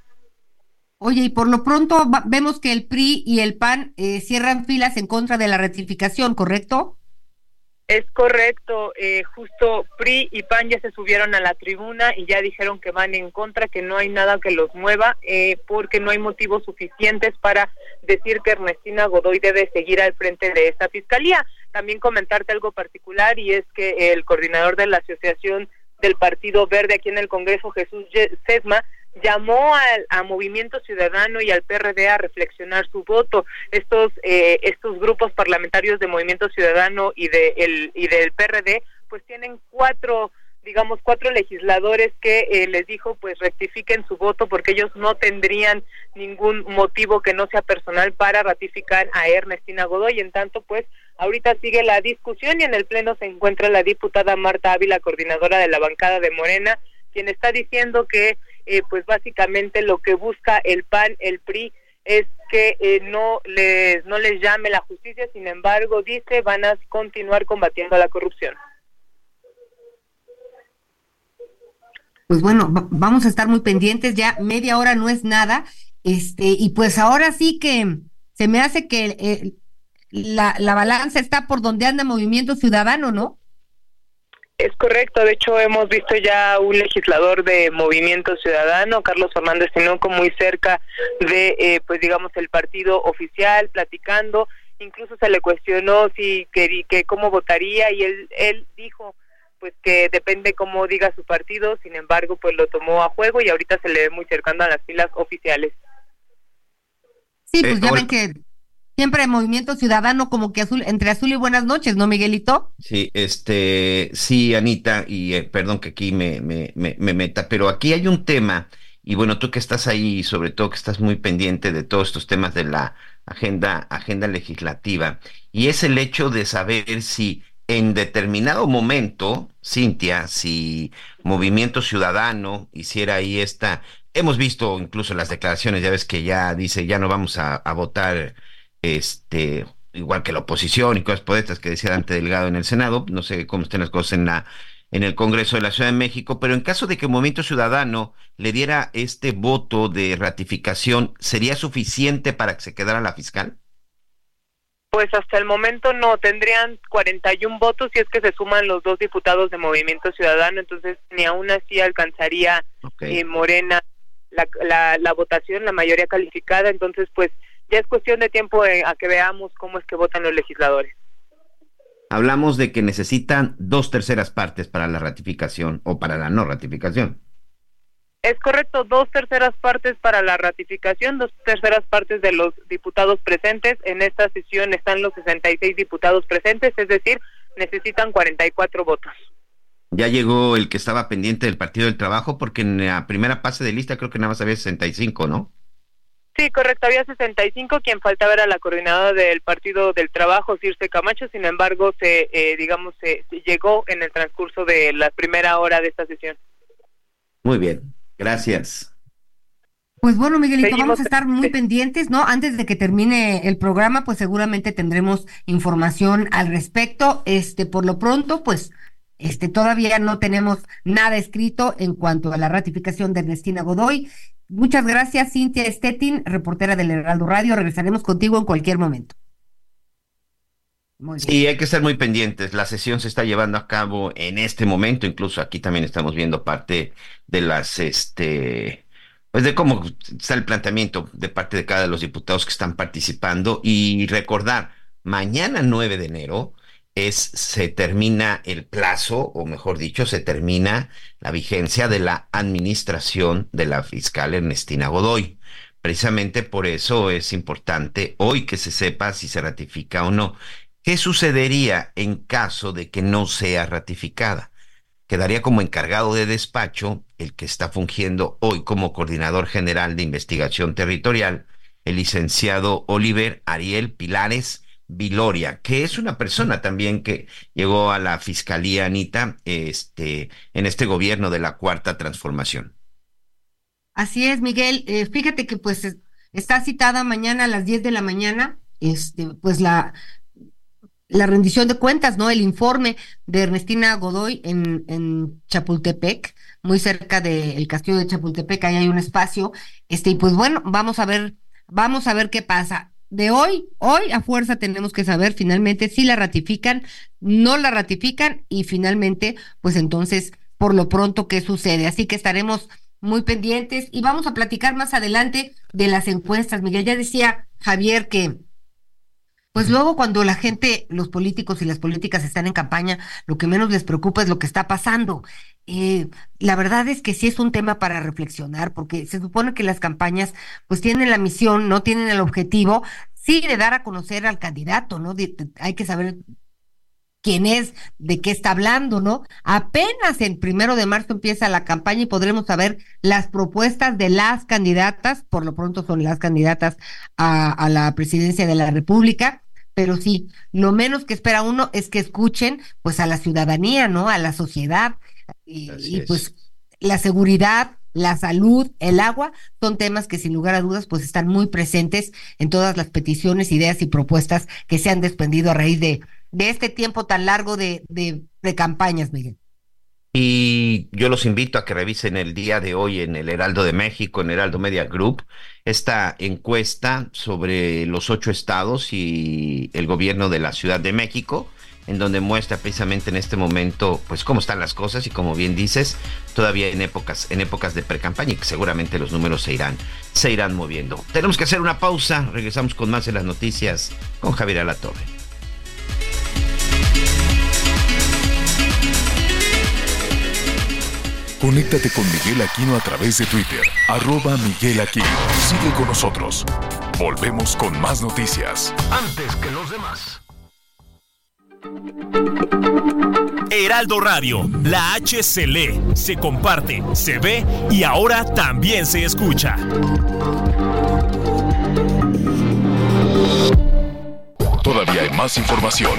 Oye, y por lo pronto vemos que el PRI y el PAN eh, cierran filas en contra de la ratificación, ¿correcto? Es correcto, eh, justo PRI y PAN ya se subieron a la tribuna y ya dijeron que van en contra, que no hay nada que los mueva, eh, porque no hay motivos suficientes para decir que Ernestina Godoy debe seguir al frente de esta fiscalía. También comentarte algo particular y es que el coordinador de la Asociación del Partido Verde aquí en el Congreso, Jesús Sesma, llamó al a Movimiento Ciudadano y al PRD a reflexionar su voto. Estos eh, estos grupos parlamentarios de Movimiento Ciudadano y de y del PRD pues tienen cuatro digamos cuatro legisladores que eh, les dijo pues rectifiquen su voto porque ellos no tendrían ningún motivo que no sea personal para ratificar a Ernestina Godoy en tanto pues ahorita sigue la discusión y en el pleno se encuentra la diputada Marta Ávila coordinadora de la bancada de Morena quien está diciendo que eh, pues básicamente lo que busca el PAN, el PRI, es que eh, no les no les llame la justicia, sin embargo, dice, van a continuar combatiendo la corrupción. Pues bueno, vamos a estar muy pendientes, ya media hora no es nada, este, y pues ahora sí que se me hace que eh, la, la balanza está por donde anda Movimiento Ciudadano, ¿no? Es correcto, de hecho hemos visto ya un legislador de Movimiento Ciudadano, Carlos Fernández Tinoco, muy cerca de, eh, pues digamos, el partido oficial, platicando, incluso se le cuestionó si que, que cómo votaría y él, él dijo pues que depende cómo diga su partido, sin embargo, pues lo tomó a juego y ahorita se le ve muy cercano a las filas oficiales. Sí, pues eh, ya ven que siempre Movimiento Ciudadano como que azul, entre azul y buenas noches, ¿no, Miguelito? Sí, este, sí, Anita, y eh, perdón que aquí me, me, me, meta, pero aquí hay un tema, y bueno, tú que estás ahí, sobre todo que estás muy pendiente de todos estos temas de la agenda, agenda legislativa, y es el hecho de saber si en determinado momento, Cintia, si Movimiento Ciudadano hiciera ahí esta, hemos visto incluso las declaraciones, ya ves que ya dice, ya no vamos a votar este, igual que la oposición y cosas por que decía Dante Delgado en el Senado, no sé cómo estén las cosas en la en el Congreso de la Ciudad de México, pero en caso de que el Movimiento Ciudadano le diera este voto de ratificación, ¿sería suficiente para que se quedara la fiscal? Pues hasta el momento no, tendrían 41 votos si es que se suman los dos diputados de Movimiento Ciudadano, entonces ni aún así alcanzaría eh, Morena la, la, la votación, la mayoría calificada, entonces pues ya es cuestión de tiempo a que veamos cómo es que votan los legisladores. Hablamos de que necesitan dos terceras partes para la ratificación o para la no ratificación. Es correcto, dos terceras partes para la ratificación, dos terceras partes de los diputados presentes. En esta sesión están los 66 diputados presentes, es decir, necesitan 44 votos. Ya llegó el que estaba pendiente del Partido del Trabajo, porque en la primera fase de lista creo que nada más había 65, ¿no? Sí, correcto, había 65, quien faltaba era la coordinadora del Partido del Trabajo, Circe Camacho, sin embargo, se, eh, digamos, se, llegó en el transcurso de la primera hora de esta sesión. Muy bien, gracias. Pues bueno, Miguelito, vamos a estar muy pendientes, ¿no? Antes de que termine el programa, pues seguramente tendremos información al respecto. Este, por lo pronto, pues, este, todavía no tenemos nada escrito en cuanto a la ratificación de Ernestina Godoy Muchas gracias, Cintia Stettin, reportera del Heraldo Radio. Regresaremos contigo en cualquier momento. Sí, hay que estar muy pendientes. La sesión se está llevando a cabo en este momento. Incluso aquí también estamos viendo parte de las, este, pues de cómo está el planteamiento de parte de cada de los diputados que están participando. Y recordar, mañana 9 de enero es, se termina el plazo, o mejor dicho, se termina la vigencia de la administración de la fiscal Ernestina Godoy. Precisamente por eso es importante hoy que se sepa si se ratifica o no. ¿Qué sucedería en caso de que no sea ratificada? Quedaría como encargado de despacho el que está fungiendo hoy como coordinador general de investigación territorial, el licenciado Oliver Ariel Pilares Viloria, que es una persona también que llegó a la Fiscalía Anita este, en este gobierno de la Cuarta Transformación. Así es, Miguel. Eh, fíjate que pues está citada mañana a las 10 de la mañana, este, pues la, la rendición de cuentas, ¿no? El informe de Ernestina Godoy en, en Chapultepec, muy cerca del castillo de Chapultepec, ahí hay un espacio. Este, y pues bueno, vamos a ver, vamos a ver qué pasa de hoy, hoy a fuerza tenemos que saber finalmente si la ratifican, no la ratifican y finalmente, pues entonces, por lo pronto, ¿qué sucede? Así que estaremos muy pendientes y vamos a platicar más adelante de las encuestas. Miguel, ya decía Javier que pues luego cuando la gente, los políticos y las políticas están en campaña, lo que menos les preocupa es lo que está pasando. Eh, la verdad es que sí es un tema para reflexionar, porque se supone que las campañas pues tienen la misión, no tienen el objetivo, sí de dar a conocer al candidato, ¿no? hay que saber quién es, de qué está hablando, ¿no? Apenas el primero de marzo empieza la campaña y podremos saber las propuestas de las candidatas, por lo pronto son las candidatas a, a la presidencia de la República, pero sí, lo menos que espera uno es que escuchen pues a la ciudadanía, ¿no? A la sociedad y, y pues la seguridad, la salud, el agua, son temas que sin lugar a dudas pues están muy presentes en todas las peticiones, ideas y propuestas que se han desprendido a raíz de, de este tiempo tan largo de, de, campañas, Miguel. Y yo los invito a que revisen el día de hoy en el Heraldo de México, en Heraldo Media Group, esta encuesta sobre los ocho estados y el gobierno de la Ciudad de México, en donde muestra precisamente en este momento, pues cómo están las cosas y como bien dices, todavía en épocas, en épocas de precampaña y que seguramente los números se irán, se irán moviendo. Tenemos que hacer una pausa, regresamos con más de las noticias con Javier Alatorre. Conéctate con Miguel Aquino a través de Twitter, arroba Miguel Aquino. Sigue con nosotros. Volvemos con más noticias. Antes que los demás. Heraldo Radio, la H se lee, se comparte, se ve y ahora también se escucha. Todavía hay más información.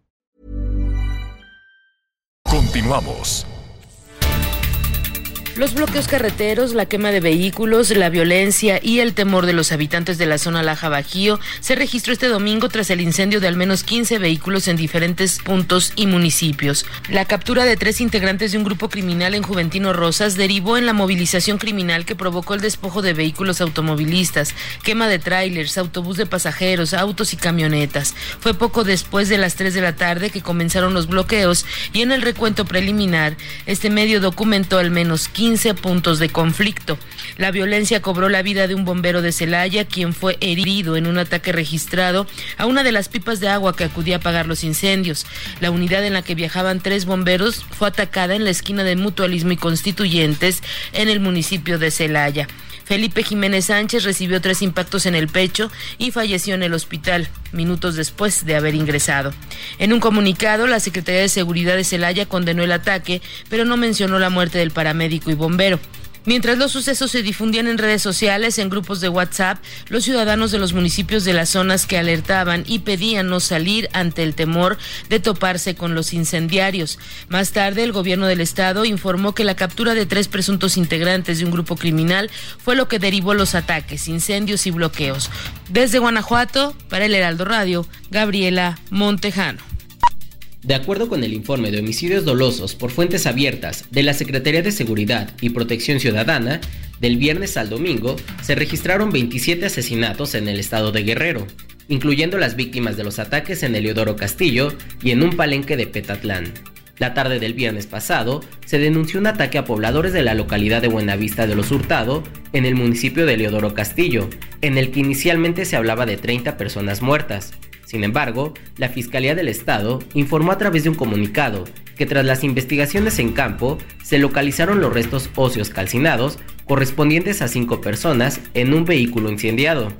Continuamos. Los bloqueos carreteros, la quema de vehículos, la violencia y el temor de los habitantes de la zona Laja Bajío se registró este domingo tras el incendio de al menos 15 vehículos en diferentes puntos y municipios. La captura de tres integrantes de un grupo criminal en Juventino Rosas derivó en la movilización criminal que provocó el despojo de vehículos automovilistas, quema de tráilers, autobús de pasajeros, autos y camionetas. Fue poco después de las 3 de la tarde que comenzaron los bloqueos y en el recuento preliminar, este medio documentó al menos 15 puntos de conflicto. La violencia cobró la vida de un bombero de Celaya, quien fue herido en un ataque registrado a una de las pipas de agua que acudía a apagar los incendios. La unidad en la que viajaban tres bomberos fue atacada en la esquina de Mutualismo y Constituyentes en el municipio de Celaya. Felipe Jiménez Sánchez recibió tres impactos en el pecho y falleció en el hospital minutos después de haber ingresado. En un comunicado, la Secretaría de Seguridad de Celaya condenó el ataque, pero no mencionó la muerte del paramédico y bombero. Mientras los sucesos se difundían en redes sociales, en grupos de WhatsApp, los ciudadanos de los municipios de las zonas que alertaban y pedían no salir ante el temor de toparse con los incendiarios. Más tarde, el gobierno del estado informó que la captura de tres presuntos integrantes de un grupo criminal fue lo que derivó los ataques, incendios y bloqueos. Desde Guanajuato, para el Heraldo Radio, Gabriela Montejano. De acuerdo con el informe de homicidios dolosos por fuentes abiertas de la Secretaría de Seguridad y Protección Ciudadana, del viernes al domingo se registraron 27 asesinatos en el estado de Guerrero, incluyendo las víctimas de los ataques en Eliodoro Castillo y en un palenque de Petatlán. La tarde del viernes pasado se denunció un ataque a pobladores de la localidad de Buenavista de los Hurtado, en el municipio de Eliodoro Castillo, en el que inicialmente se hablaba de 30 personas muertas. Sin embargo, la Fiscalía del Estado informó a través de un comunicado que tras las investigaciones en campo se localizaron los restos óseos calcinados correspondientes a cinco personas en un vehículo incendiado.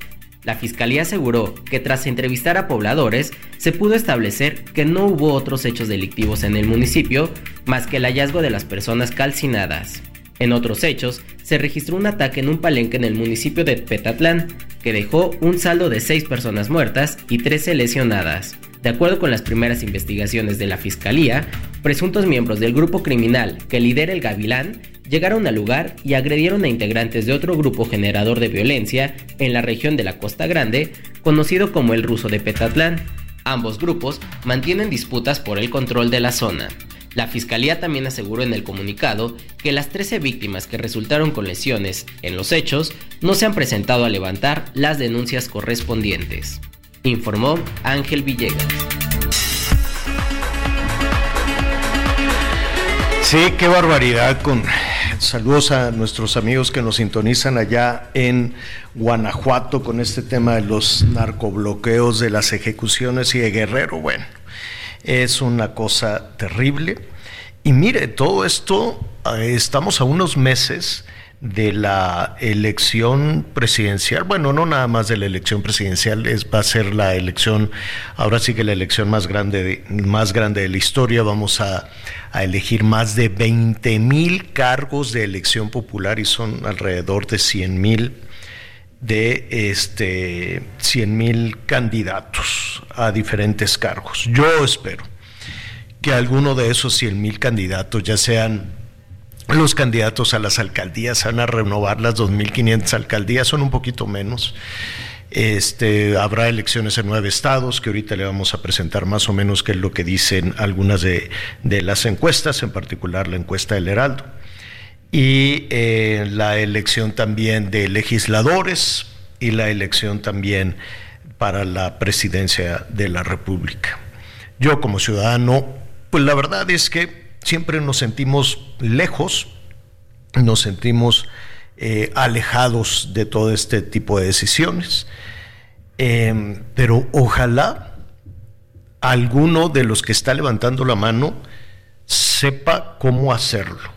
La Fiscalía aseguró que tras entrevistar a pobladores se pudo establecer que no hubo otros hechos delictivos en el municipio más que el hallazgo de las personas calcinadas. En otros hechos, se registró un ataque en un palenque en el municipio de Petatlán, que dejó un saldo de 6 personas muertas y 13 lesionadas. De acuerdo con las primeras investigaciones de la Fiscalía, presuntos miembros del grupo criminal que lidera el Gavilán llegaron al lugar y agredieron a integrantes de otro grupo generador de violencia en la región de la Costa Grande, conocido como el Ruso de Petatlán. Ambos grupos mantienen disputas por el control de la zona. La fiscalía también aseguró en el comunicado que las 13 víctimas que resultaron con lesiones en los hechos no se han presentado a levantar las denuncias correspondientes. Informó Ángel Villegas. Sí, qué barbaridad con saludos a nuestros amigos que nos sintonizan allá en Guanajuato con este tema de los narcobloqueos, de las ejecuciones y de Guerrero. Bueno, es una cosa terrible. Y mire, todo esto, eh, estamos a unos meses de la elección presidencial, bueno, no nada más de la elección presidencial, es, va a ser la elección, ahora sí que la elección más grande de, más grande de la historia, vamos a, a elegir más de 20 mil cargos de elección popular y son alrededor de 100 mil de este 100 mil candidatos a diferentes cargos. Yo espero que alguno de esos 100 mil candidatos ya sean los candidatos a las alcaldías van a renovar las 2.500 alcaldías, son un poquito menos. Este, habrá elecciones en nueve estados, que ahorita le vamos a presentar más o menos qué es lo que dicen algunas de, las encuestas, en particular la encuesta del Heraldo. Y eh, la elección también de legisladores y la elección también para la presidencia de la República. Yo como ciudadano, pues la verdad es que siempre nos sentimos lejos, nos sentimos eh, alejados de todo este tipo de decisiones. Em, pero ojalá alguno de los que está levantando la mano sepa cómo hacerlo.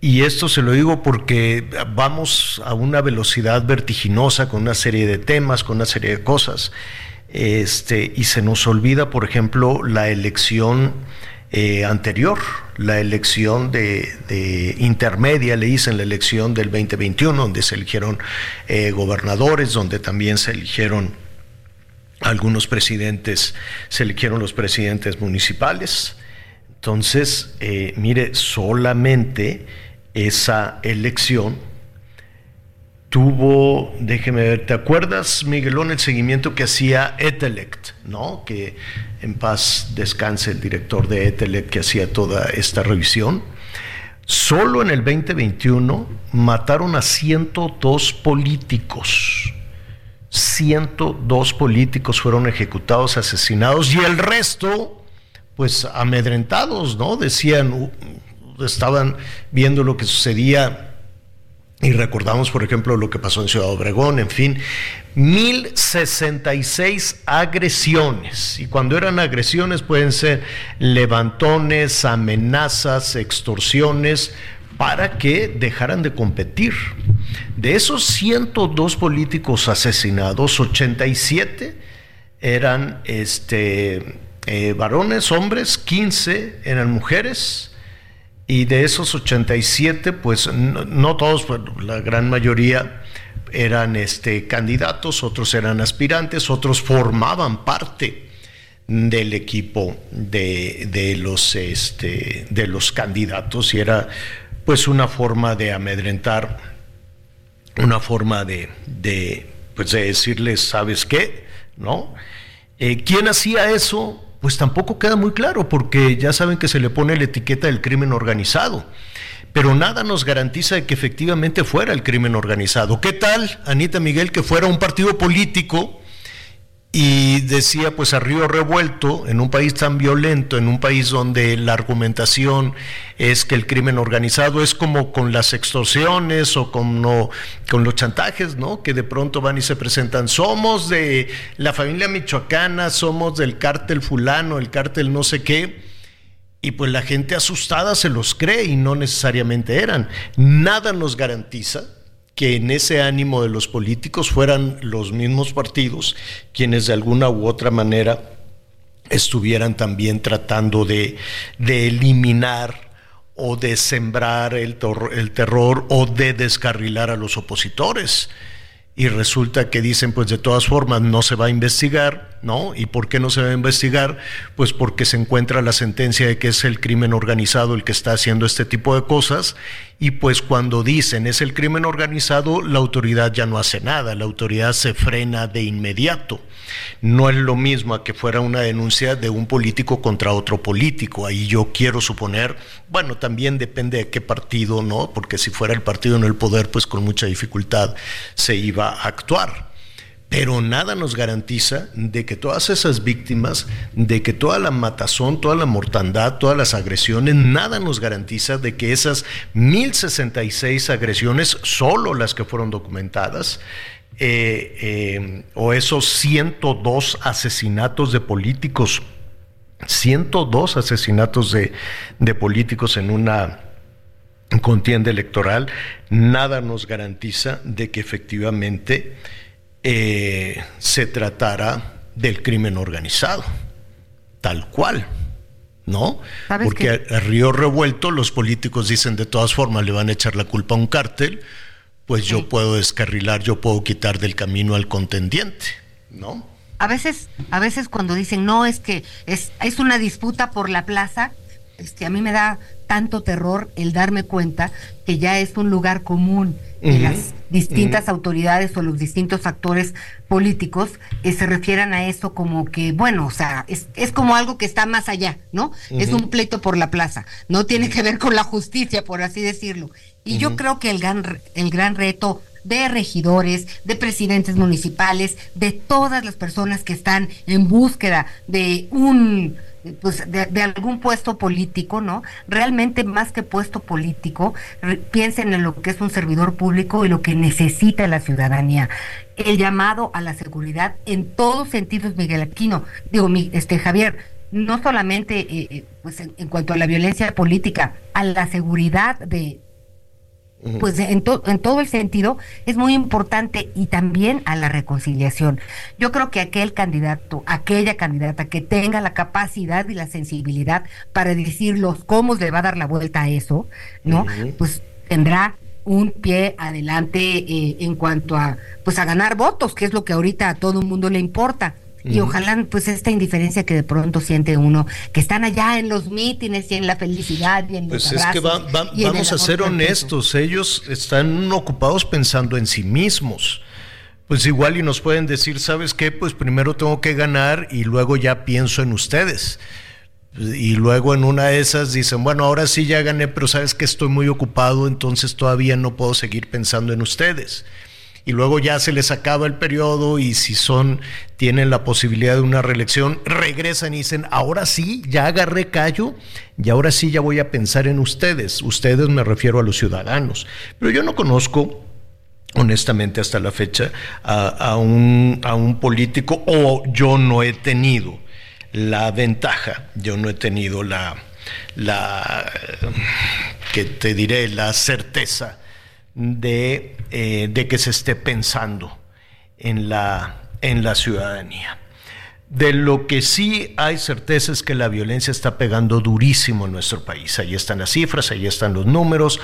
Y esto se lo digo porque vamos a una velocidad vertiginosa con una serie de temas, con una serie de cosas. Este, y se nos olvida, por ejemplo, la elección eh, anterior, la elección de, intermedia, le dicen la elección del 2021, donde se eligieron eh, gobernadores, donde también se eligieron algunos presidentes, se eligieron los presidentes municipales. Entonces, eh, mire, solamente esa elección tuvo, déjeme ver, ¿te acuerdas, Miguelón, el seguimiento que hacía Etelect, ¿no? Que en paz descanse el director de Etelect que hacía toda esta revisión. Solo en el 2021 mataron a 102 políticos. 102 políticos fueron ejecutados, asesinados y el resto, pues amedrentados, ¿no? Decían, estaban viendo lo que sucedía y recordamos, por ejemplo, lo que pasó en Ciudad Obregón, en fin, 1066 agresiones. Y cuando eran agresiones pueden ser levantones, amenazas, extorsiones, para que dejaran de competir. De esos 102 políticos asesinados, 87 eran este, eh, varones, hombres, 15 eran mujeres y de esos 87, pues no, todos, pues, la gran mayoría eran este, candidatos, otros eran aspirantes, otros formaban parte del equipo de, los, este, de los candidatos y era pues una forma de amedrentar, una forma de, de, pues, decirles, ¿sabes qué? ¿No? Eh, ¿Quién hacía eso? Pues tampoco queda muy claro, porque ya saben que se le pone la etiqueta del crimen organizado. Pero nada nos garantiza que efectivamente fuera el crimen organizado. ¿Qué tal, Anita Miguel, que fuera un partido político y decía pues a río revuelto, en un país tan violento, en un país donde la argumentación es que el crimen organizado es como con las extorsiones o con, con los chantajes, ¿no? Que de pronto van y se presentan, somos de la familia michoacana, somos del cártel fulano, el cártel no sé qué. Y pues la gente asustada se los cree y no necesariamente eran. Nada nos garantiza que en ese ánimo de los políticos fueran los mismos partidos quienes de alguna u otra manera estuvieran también tratando de, eliminar o de sembrar el, el terror o de descarrilar a los opositores y resulta que dicen, pues de todas formas no se va a investigar, ¿no? ¿Y por qué no se va a investigar? Pues porque se encuentra la sentencia de que es el crimen organizado el que está haciendo este tipo de cosas y pues cuando dicen es el crimen organizado, la autoridad ya no hace nada, la autoridad se frena de inmediato. No es lo mismo a que fuera una denuncia de un político contra otro político. Ahí yo quiero suponer, bueno, también depende de qué partido, ¿no? Porque si fuera el partido en el poder, pues con mucha dificultad se iba actuar. Pero nada nos garantiza de que todas esas víctimas, de que toda la matazón, toda la mortandad, todas las agresiones, nada nos garantiza de que esas 1066 agresiones, solo las que fueron documentadas, eh, eh, o esos 102 asesinatos de políticos 102 asesinatos de, de políticos en una contienda electoral, nada nos garantiza de que efectivamente eh, se tratara del crimen organizado, tal cual. ¿No? Porque a, Río Revuelto los políticos dicen de todas formas le van a echar la culpa a un cártel, pues yo puedo descarrilar, yo puedo quitar del camino al contendiente, ¿no? A veces, a veces cuando dicen no es que es, es una disputa por la plaza, este, a mí me da tanto terror el darme cuenta que ya es un lugar común que las distintas autoridades o los distintos actores políticos eh, se refieran a eso como que, bueno, o sea, es, es como algo que está más allá, ¿no? Es un pleito por la plaza, no tiene que ver con la justicia, por así decirlo. Y yo creo que el gran, el gran reto de regidores, de presidentes municipales, de todas las personas que están en búsqueda de un pues de, algún puesto político, ¿no? Realmente más que puesto político, piensen en lo que es un servidor público y lo que necesita la ciudadanía. El llamado a la seguridad en todos sentidos, Miguel Aquino, digo, este Javier, no solamente eh, eh, pues en cuanto a la violencia política, a la seguridad de, pues en, en todo el sentido es muy importante y también a la reconciliación. Yo creo que aquel candidato, aquella candidata que tenga la capacidad y la sensibilidad para decirlos cómo le va a dar la vuelta a eso, ¿no? Pues tendrá un pie adelante eh, en cuanto a pues a ganar votos, que es lo que ahorita a todo el mundo le importa. Y ojalá, pues, esta indiferencia que de pronto siente uno, que están allá en los mítines y en la felicidad y en Pues es que vamos a ser honestos, ellos están ocupados pensando en sí mismos. Pues igual y nos pueden decir, ¿sabes qué? Pues primero tengo que ganar y luego ya pienso en ustedes. Y luego en una de esas dicen, bueno, ahora sí ya gané, pero sabes que estoy muy ocupado, entonces todavía no puedo seguir pensando en ustedes y luego ya se les acaba el periodo y si son, tienen la posibilidad de una reelección, regresan y dicen, ahora sí, ya agarré callo y ahora sí ya voy a pensar en ustedes. Ustedes me refiero a los ciudadanos. Pero yo no conozco honestamente hasta la fecha a, un, a un político o yo no he tenido la ventaja, yo no he tenido la, la que te diré, la certeza de, eh, de que se esté pensando en la, en la ciudadanía. De lo que sí hay certeza es que la violencia está pegando durísimo en nuestro país. Ahí están las cifras, ahí están los números.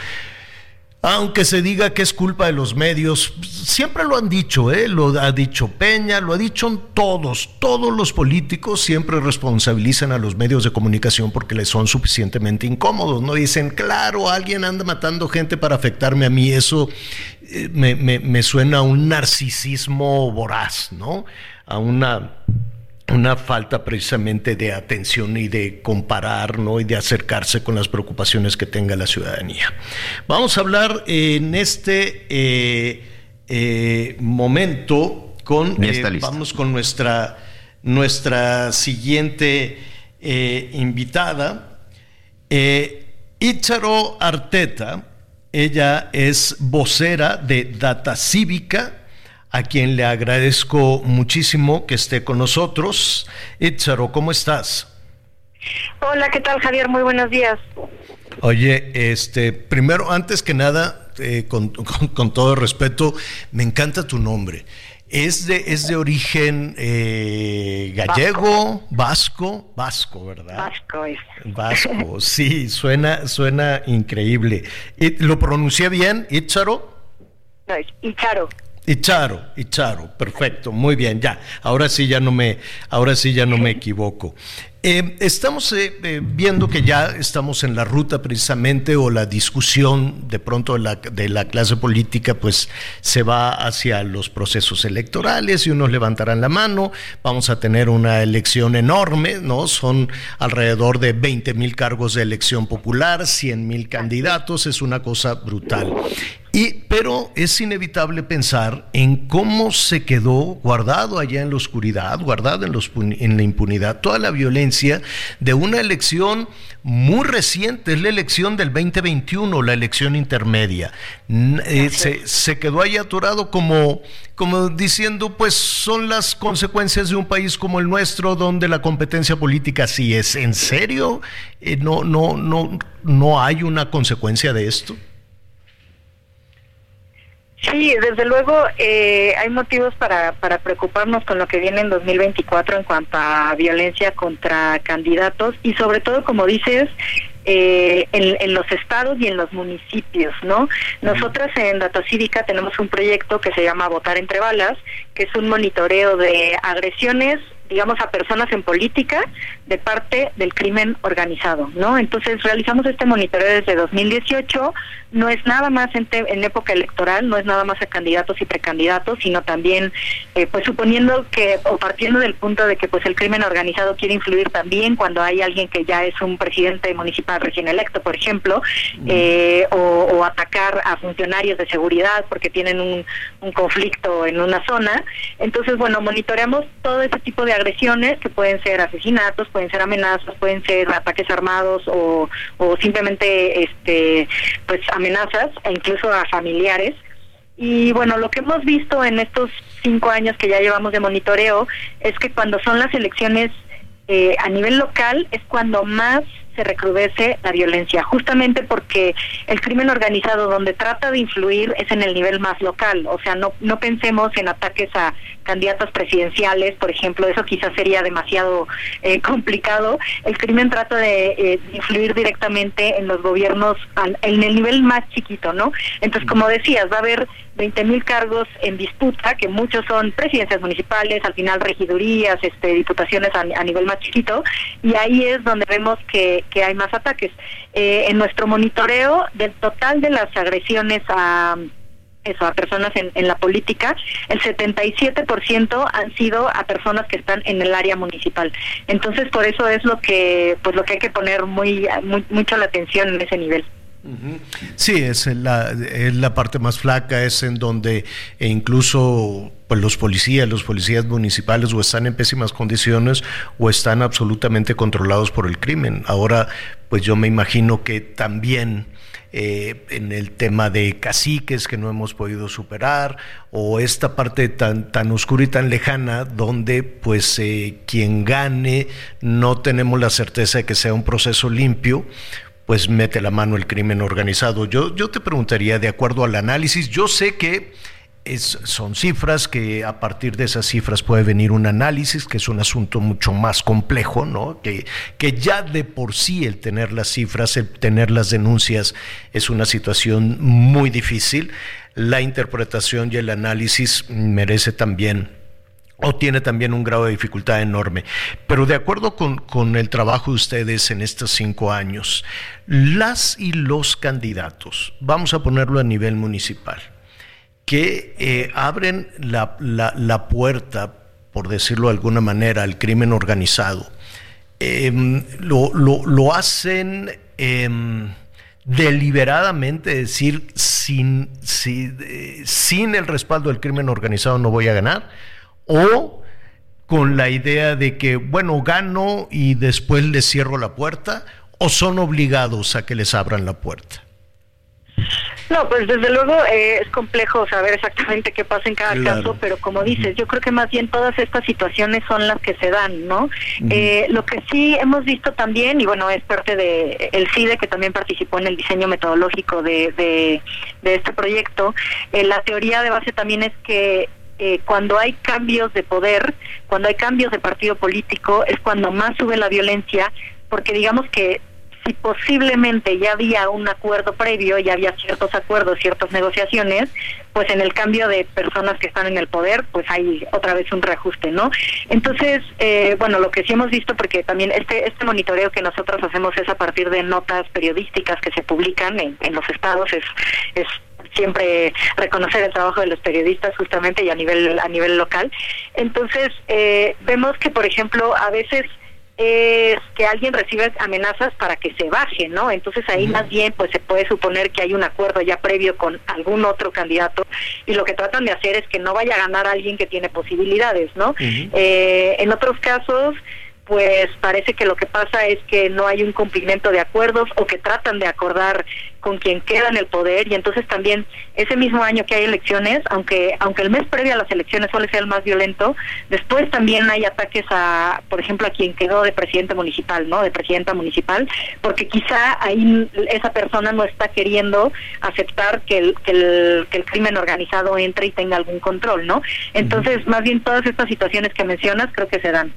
Aunque se diga que es culpa de los medios, siempre lo han dicho, ¿eh? lo ha dicho Peña, lo ha dicho todos, todos los políticos siempre responsabilizan a los medios de comunicación porque les son suficientemente incómodos, ¿no? Dicen, claro, alguien anda matando gente para afectarme a mí, eso eh, me, me suena a un narcisismo voraz, ¿no? A una una falta precisamente de atención y de comparar ¿no? y de acercarse con las preocupaciones que tenga la ciudadanía. Vamos a hablar en este eh, eh, momento con, eh, vamos con nuestra, nuestra siguiente invitada, Icharo Arteta. Ella es vocera de Data Cívica a quien le agradezco muchísimo que esté con nosotros. Itzaro, ¿cómo estás? Hola, ¿qué tal Javier? Muy buenos días. Oye, este, primero, antes que nada, eh, con, [LAUGHS] todo respeto, me encanta tu nombre. Es de, es de origen eh, gallego, vasco. vasco, ¿verdad? Vasco es. Vasco, [LAUGHS] sí, suena, suena increíble. ¿Lo pronuncié bien, Itzaro? No, es Icharo. Icharo, Icharo, perfecto, muy bien, ya. Ahora sí ya no me, ahora sí ya no me equivoco. Eh, estamos eh, eh, viendo que ya estamos en la ruta precisamente o la discusión de pronto de la, de la, clase política pues se va hacia los procesos electorales y unos levantarán la mano, vamos a tener una elección enorme, ¿no? Son alrededor de 20 mil cargos de elección popular, 100 mil candidatos, es una cosa brutal. Y, pero es inevitable pensar en cómo se quedó guardado allá en la oscuridad, guardado en, los, en la impunidad, toda la violencia de una elección muy reciente, es la elección del 2021, la elección intermedia. Eh, se, se, quedó ahí atorado como, como diciendo, pues son las consecuencias de un país como el nuestro, donde la competencia política sí es. ¿En serio? Eh, no, no, no, ¿No hay una consecuencia de esto? Sí, desde luego eh, hay motivos para, para preocuparnos con lo que viene en 2024 en cuanto a violencia contra candidatos y sobre todo, como dices, eh, en, en, los estados y en los municipios, ¿no? Nosotras en Data Cívica tenemos un proyecto que se llama Votar entre balas, que es un monitoreo de agresiones digamos, a personas en política de parte del crimen organizado, ¿no? Entonces realizamos este monitoreo desde 2018, no es nada más en, en época electoral, no es nada más a candidatos y precandidatos, sino también, eh, pues suponiendo que, o partiendo del punto de que pues el crimen organizado quiere influir también cuando hay alguien que ya es un presidente municipal recién electo, por ejemplo, eh, o, o, atacar a funcionarios de seguridad porque tienen un, un conflicto en una zona. Entonces, bueno, monitoreamos todo ese tipo de agresiones que pueden ser asesinatos, pueden ser amenazas, pueden ser ataques armados o, o simplemente este pues amenazas e incluso a familiares. Y bueno, lo que hemos visto en estos cinco años que ya llevamos de monitoreo es que cuando son las elecciones eh, a nivel local es cuando más se recrudece la violencia, justamente porque el crimen organizado donde trata de influir es en el nivel más local, o sea, no, no pensemos en ataques a candidatos presidenciales, por ejemplo, eso quizás sería demasiado eh, complicado. El crimen trata de eh, influir directamente en los gobiernos en el nivel más chiquito, ¿no? Entonces, como decías, va a haber 20 mil cargos en disputa, que muchos son presidencias municipales, al final regidurías, este, diputaciones a, nivel más chiquito, y ahí es donde vemos que, que hay más ataques. Eh, en nuestro monitoreo del total de las agresiones a eso, a personas en, en la política, el 77% han sido a personas que están en el área municipal. Entonces, por eso es lo que pues lo que hay que poner muy, muy mucho la atención en ese nivel. Sí, es la, es la parte más flaca, es en donde e incluso pues, los policías, los policías municipales o están en pésimas condiciones o están absolutamente controlados por el crimen. Ahora, pues yo me imagino que también eh, en el tema de caciques que no hemos podido superar o esta parte tan, tan oscura y tan lejana donde pues eh, quien gane no tenemos la certeza de que sea un proceso limpio pues mete la mano el crimen organizado. Yo, yo te preguntaría, de acuerdo al análisis, yo sé que es, son cifras que a partir de esas cifras puede venir un análisis, que es un asunto mucho más complejo, ¿no? Que, que ya de por sí el tener las cifras, el tener las denuncias es una situación muy difícil. La interpretación y el análisis merece también o tiene también un grado de dificultad enorme. Pero de acuerdo con, el trabajo de ustedes en estos cinco años, las y los candidatos, vamos a ponerlo a nivel municipal, que eh, abren la, puerta, por decirlo de alguna manera, al crimen organizado, em, lo, hacen... Em, deliberadamente decir eh, sin el respaldo del crimen organizado no voy a ganar, o con la idea de que, bueno, gano y después les cierro la puerta, o son obligados a que les abran la puerta? No, pues desde luego eh, es complejo saber exactamente qué pasa en cada caso, pero como dices, yo creo que más bien todas estas situaciones son las que se dan, ¿no? eh, lo que sí hemos visto también, y bueno, es parte de el CIDE que también participó en el diseño metodológico de, de, de este proyecto, eh, la teoría de base también es que eh, cuando hay cambios de poder, cuando hay cambios de partido político, es cuando más sube la violencia, porque digamos que si posiblemente ya había un acuerdo previo, ya había ciertos acuerdos, ciertas negociaciones, pues en el cambio de personas que están en el poder, pues hay otra vez un reajuste, ¿no? Entonces, eh, bueno, lo que sí hemos visto, porque también este este monitoreo que nosotros hacemos es a partir de notas periodísticas que se publican en, en los estados, es, es siempre reconocer el trabajo de los periodistas justamente y a nivel a nivel local. Entonces, eh, vemos que, por ejemplo, a veces es que alguien recibe amenazas para que se baje, ¿no? Entonces ahí más bien pues se puede suponer que hay un acuerdo ya previo con algún otro candidato y lo que tratan de hacer es que no vaya a ganar alguien que tiene posibilidades, ¿no? eh, en otros casos pues parece que lo que pasa es que no hay un cumplimiento de acuerdos o que tratan de acordar con quien queda en el poder y entonces también ese mismo año que hay elecciones, aunque aunque el mes previo a las elecciones suele ser el más violento, después también hay ataques a, por ejemplo, a quien quedó de presidente municipal, ¿no? De presidenta municipal, porque quizá ahí esa persona no está queriendo aceptar que el, que el, que el crimen organizado entre y tenga algún control, ¿no? Entonces, más bien todas estas situaciones que mencionas creo que se dan.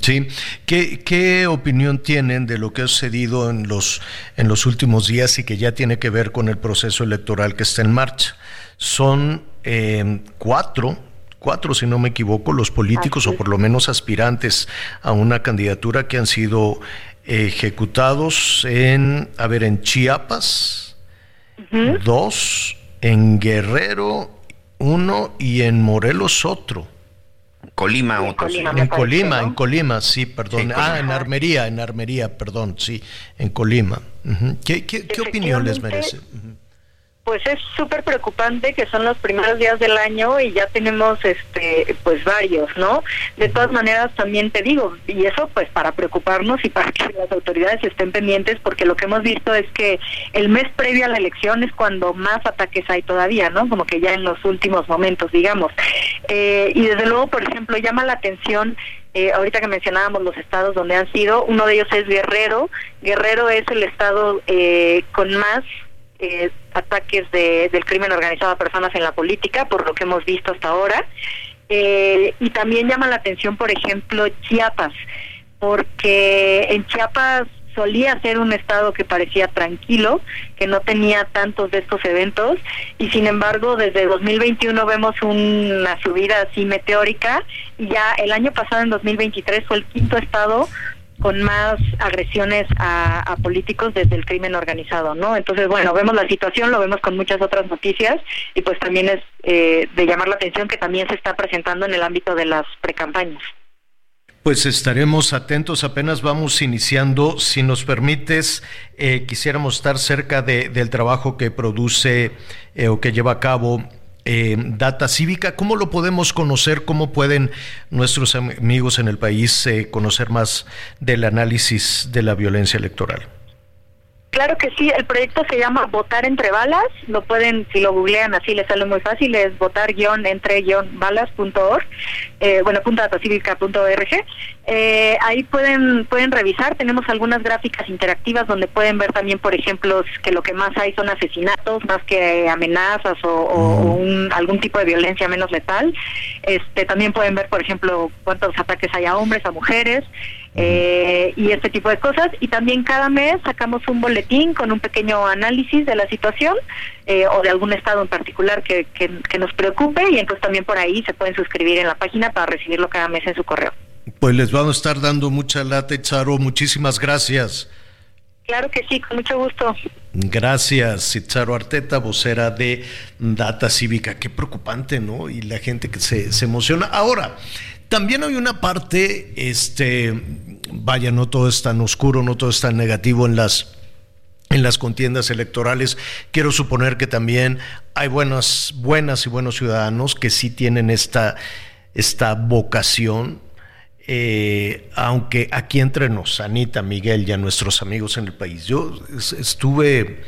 Sí. ¿Qué, ¿Qué, opinión tienen de lo que ha sucedido en los, en los últimos días y que ya tiene que ver con el proceso electoral que está en marcha? Son eh, cuatro, cuatro si no me equivoco, los políticos o por lo menos aspirantes a una candidatura que han sido ejecutados en, a ver, en Chiapas, dos, en Guerrero, uno y en Morelos otro. Colima, otro. en Colima, en Colima, sí, perdón. ah, en Armería, en Armería, perdón, sí, en Colima. ¿Qué, qué, qué opinión les merece? Pues es súper preocupante que son los primeros días del año y ya tenemos este pues varios, ¿no? De todas maneras también te digo, y eso pues para preocuparnos y para que las autoridades estén pendientes porque lo que hemos visto es que el mes previo a la elección es cuando más ataques hay todavía, ¿no? Como que ya en los últimos momentos, digamos. Eh, y desde luego, por ejemplo, llama la atención eh, ahorita que mencionábamos los estados donde han sido, uno de ellos es Guerrero. Guerrero es el estado eh, con más eh, ataques de, del crimen organizado a personas en la política, por lo que hemos visto hasta ahora. Eh, y también llama la atención, por ejemplo, Chiapas, porque en Chiapas solía ser un estado que parecía tranquilo, que no tenía tantos de estos eventos y sin embargo desde 2021 vemos una subida así meteórica y ya el año pasado en 2023 fue el quinto estado con más agresiones a, políticos desde el crimen organizado, ¿no? Entonces, bueno, vemos la situación, lo vemos con muchas otras noticias y pues también es eh, de llamar la atención que también se está presentando en el ámbito de las precampañas. Pues estaremos atentos, apenas vamos iniciando. Si nos permites, eh, quisiéramos estar cerca de, del trabajo que produce eh, o que lleva a cabo eh, Data Cívica. ¿Cómo lo podemos conocer? ¿Cómo pueden nuestros amigos en el país eh, conocer más del análisis de la violencia electoral? Claro que sí, el proyecto se llama Votar entre balas, lo pueden, si lo googlean así les sale muy fácil, es votar-entre-balas.org, eh, bueno, punto eh, ahí pueden pueden revisar, tenemos algunas gráficas interactivas donde pueden ver también, por ejemplo, que lo que más hay son asesinatos, más que amenazas o, algún tipo de violencia menos letal. Este También pueden ver, por ejemplo, cuántos ataques hay a hombres, a mujeres, eh, y este tipo de cosas. Y también cada mes sacamos un boletín con un pequeño análisis de la situación eh, o de algún estado en particular que, que, nos preocupe y entonces también por ahí se pueden suscribir en la página para recibirlo cada mes en su correo. Pues les vamos a estar dando mucha lata, Charo. Muchísimas gracias. Claro que sí, con mucho gusto. Gracias, Itzaro Arteta, vocera de Data Cívica. Qué preocupante, ¿no? Y la gente que se, se emociona. Ahora, también hay una parte, este, vaya, no todo es tan oscuro, no todo es tan negativo en las en las contiendas electorales. Quiero suponer que también hay buenas, buenas y buenos ciudadanos que sí tienen esta, esta vocación. Eh, aunque aquí entre nos, Anita, Miguel y a nuestros amigos en el país, yo estuve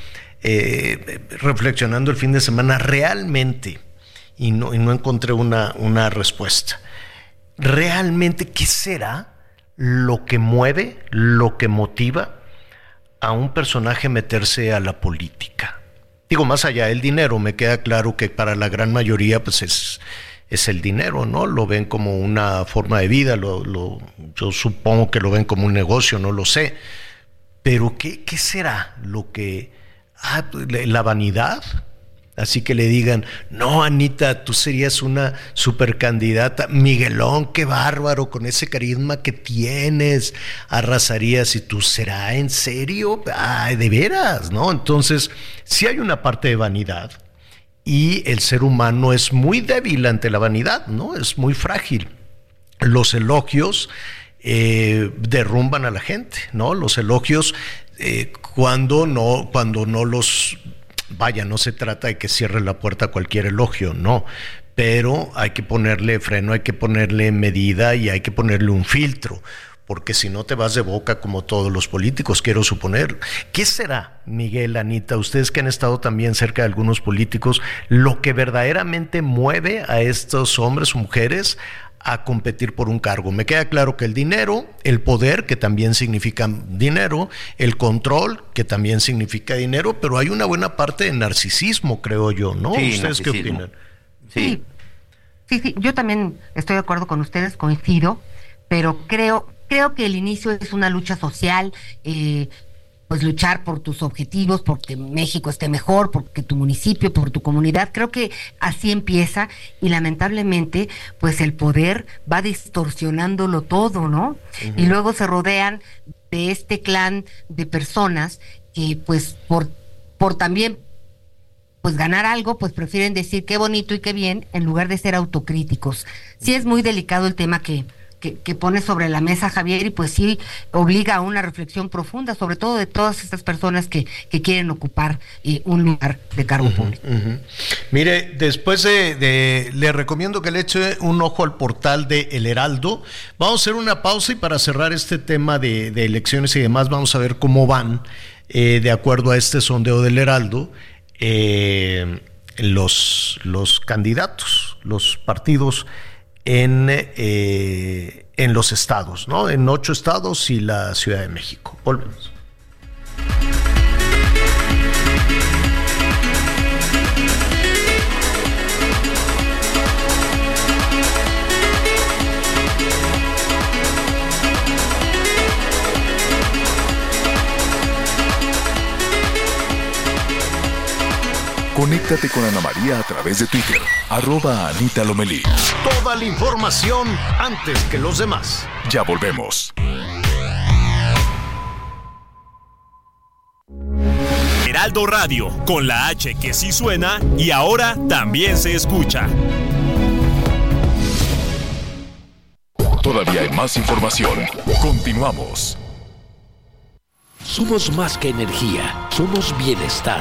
eh, reflexionando el fin de semana realmente y no, y no encontré una, una respuesta realmente qué será lo que mueve, lo que motiva a un personaje meterse a la política. Digo, más allá del dinero, me queda claro que para la gran mayoría pues es, es el dinero, ¿no? Lo ven como una forma de vida, lo, yo supongo que lo ven como un negocio, no lo sé. Pero ¿qué, qué será lo que... Ah, la vanidad, Así que le digan, no, Anita, tú serías una supercandidata. Miguelón, qué bárbaro, con ese carisma que tienes, arrasarías y tú será en serio, Ay, de veras, ¿no? Entonces, sí hay una parte de vanidad y el ser humano es muy débil ante la vanidad, ¿no? Es muy frágil. Los elogios eh, derrumban a la gente, ¿no? Los elogios eh, cuando no, cuando no los vaya, no se trata de que cierre la puerta a cualquier elogio, no, pero hay que ponerle freno, hay que ponerle medida y hay que ponerle un filtro porque si no te vas de boca como todos los políticos, quiero suponer. ¿Qué será, Miguel, Anita, ustedes que han estado también cerca de algunos políticos, lo que verdaderamente mueve a estos hombres o mujeres a competir por un cargo. Me queda claro que el dinero, el poder, que también significa dinero, el control, que también significa dinero, pero hay una buena parte de narcisismo, creo yo, ¿no? ¿Ustedes qué opinan? Sí. sí. sí, yo también estoy de acuerdo con ustedes, coincido, pero creo, creo que el inicio es una lucha social, eh, pues luchar por tus objetivos, porque México esté mejor, porque tu municipio, por tu comunidad. Creo que así empieza y lamentablemente, pues el poder va distorsionándolo todo, ¿no? Y luego se rodean de este clan de personas que, pues, por, por también pues ganar algo, pues prefieren decir qué bonito y qué bien en lugar de ser autocríticos. Sí es muy delicado el tema que, que, pone sobre la mesa Javier y pues sí obliga a una reflexión profunda, sobre todo de todas estas personas que, quieren ocupar eh, un lugar de cargo público. Mire, después de, le recomiendo que le eche un ojo al portal de El Heraldo. Vamos a hacer una pausa y para cerrar este tema de, elecciones y demás, vamos a ver cómo van, eh, de acuerdo a este sondeo del Heraldo, eh, los, los candidatos, los partidos en, eh, en los estados, ¿no? En ocho estados y la Ciudad de México. Volvemos. Conéctate con Ana María a través de Twitter, arroba Anita Lomelí. Toda la información antes que los demás. Ya volvemos. Heraldo Radio, con la H que sí suena y ahora también se escucha. Todavía hay más información. Continuamos. Somos más que energía, somos bienestar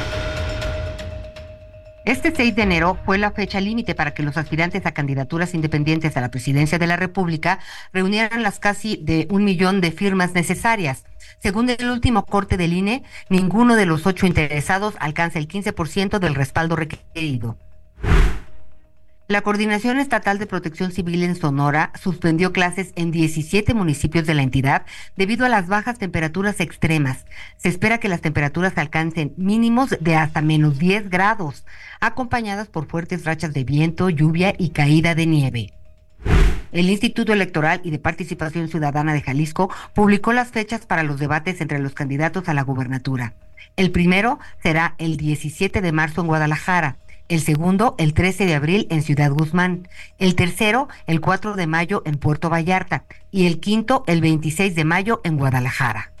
Este 6 de enero fue la fecha límite para que los aspirantes a candidaturas independientes a la presidencia de la República reunieran las casi de un millón de firmas necesarias. Según el último corte del INE, ninguno de los ocho interesados alcanza el 15% del respaldo requerido. La Coordinación Estatal de Protección Civil en Sonora suspendió clases en 17 municipios de la entidad debido a las bajas temperaturas extremas. Se espera que las temperaturas alcancen mínimos de hasta menos 10 grados, acompañadas por fuertes rachas de viento, lluvia y caída de nieve. El Instituto Electoral y de Participación Ciudadana de Jalisco publicó las fechas para los debates entre los candidatos a la gubernatura. El primero será el 17 de marzo en Guadalajara el segundo el 13 de abril en Ciudad Guzmán, el tercero el 4 de mayo en Puerto Vallarta y el quinto el 26 de mayo en Guadalajara.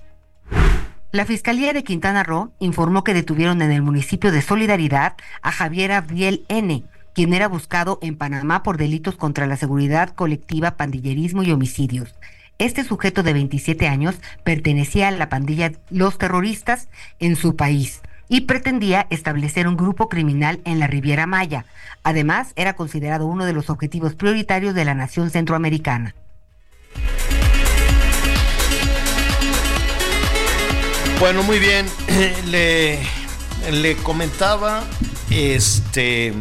La Fiscalía de Quintana Roo informó que detuvieron en el municipio de Solidaridad a Javier Abriel N., quien era buscado en Panamá por delitos contra la seguridad colectiva, pandillerismo y homicidios. Este sujeto de 27 años pertenecía a la pandilla Los Terroristas en su país y pretendía establecer un grupo criminal en la Riviera Maya. Además, era considerado uno de los objetivos prioritarios de la nación centroamericana. Bueno, muy bien. [CLEARS THROAT] Le, le comentaba, este...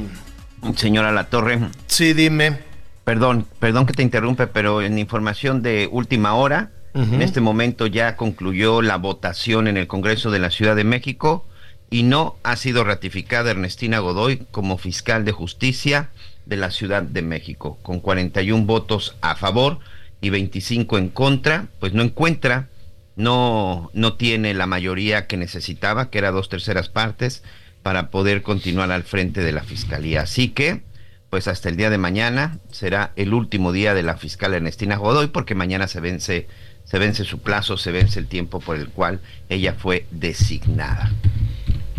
Señora La Torre. Sí, dime. Perdón, perdón que te interrumpe, pero en información de última hora, en este momento ya concluyó la votación en el Congreso de la Ciudad de México y no ha sido ratificada Ernestina Godoy como fiscal de justicia de la Ciudad de México, con 41 votos a favor y 25 en contra, pues no encuentra, no, no tiene la mayoría que necesitaba, que era dos terceras partes, para poder continuar al frente de la fiscalía. Así que, pues hasta el día de mañana será el último día de la fiscal Ernestina Godoy, porque mañana se vence, se vence su plazo, se vence el tiempo por el cual ella fue designada.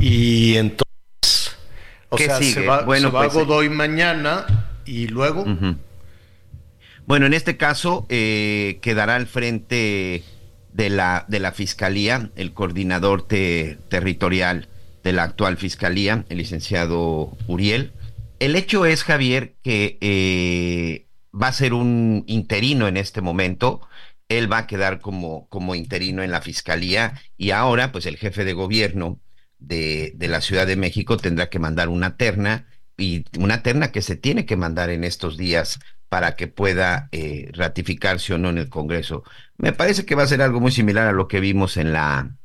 Y entonces, o ¿Qué sea, se sigue? va, Bueno, se va pues, Godoy mañana y luego. Bueno, en este caso eh, quedará al frente de la, de la fiscalía el coordinador te- territorial de la actual fiscalía, el licenciado Uriel. El hecho es, Javier, que eh, va a ser un interino en este momento. Él va a quedar como, como interino en la fiscalía y ahora, pues el jefe de gobierno de, de la Ciudad de México tendrá que mandar una terna y una terna que se tiene que mandar en estos días para que pueda eh, ratificarse o no en el Congreso. Me parece que va a ser algo muy similar a lo que vimos en la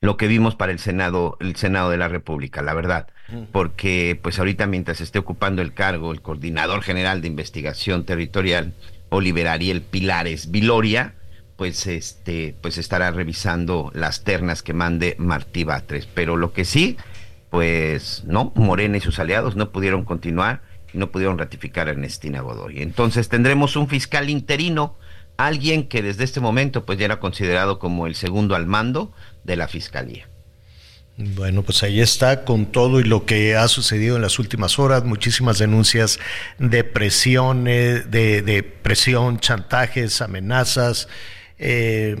lo que vimos para el Senado, el Senado de la República, la verdad, porque pues ahorita mientras esté ocupando el cargo el coordinador general de investigación territorial, Oliver Ariel Pilares Viloria, pues este, pues estará revisando las ternas que mande Martí Batres. Pero lo que sí, pues no, Morena y sus aliados no pudieron continuar y no pudieron ratificar a Ernestina Godoy. Entonces tendremos un fiscal interino, alguien que desde este momento pues ya era considerado como el segundo al mando de la fiscalía. Bueno, pues ahí está con todo y lo que ha sucedido en las últimas horas, muchísimas denuncias de presiones, de, de presión, chantajes, amenazas, eh,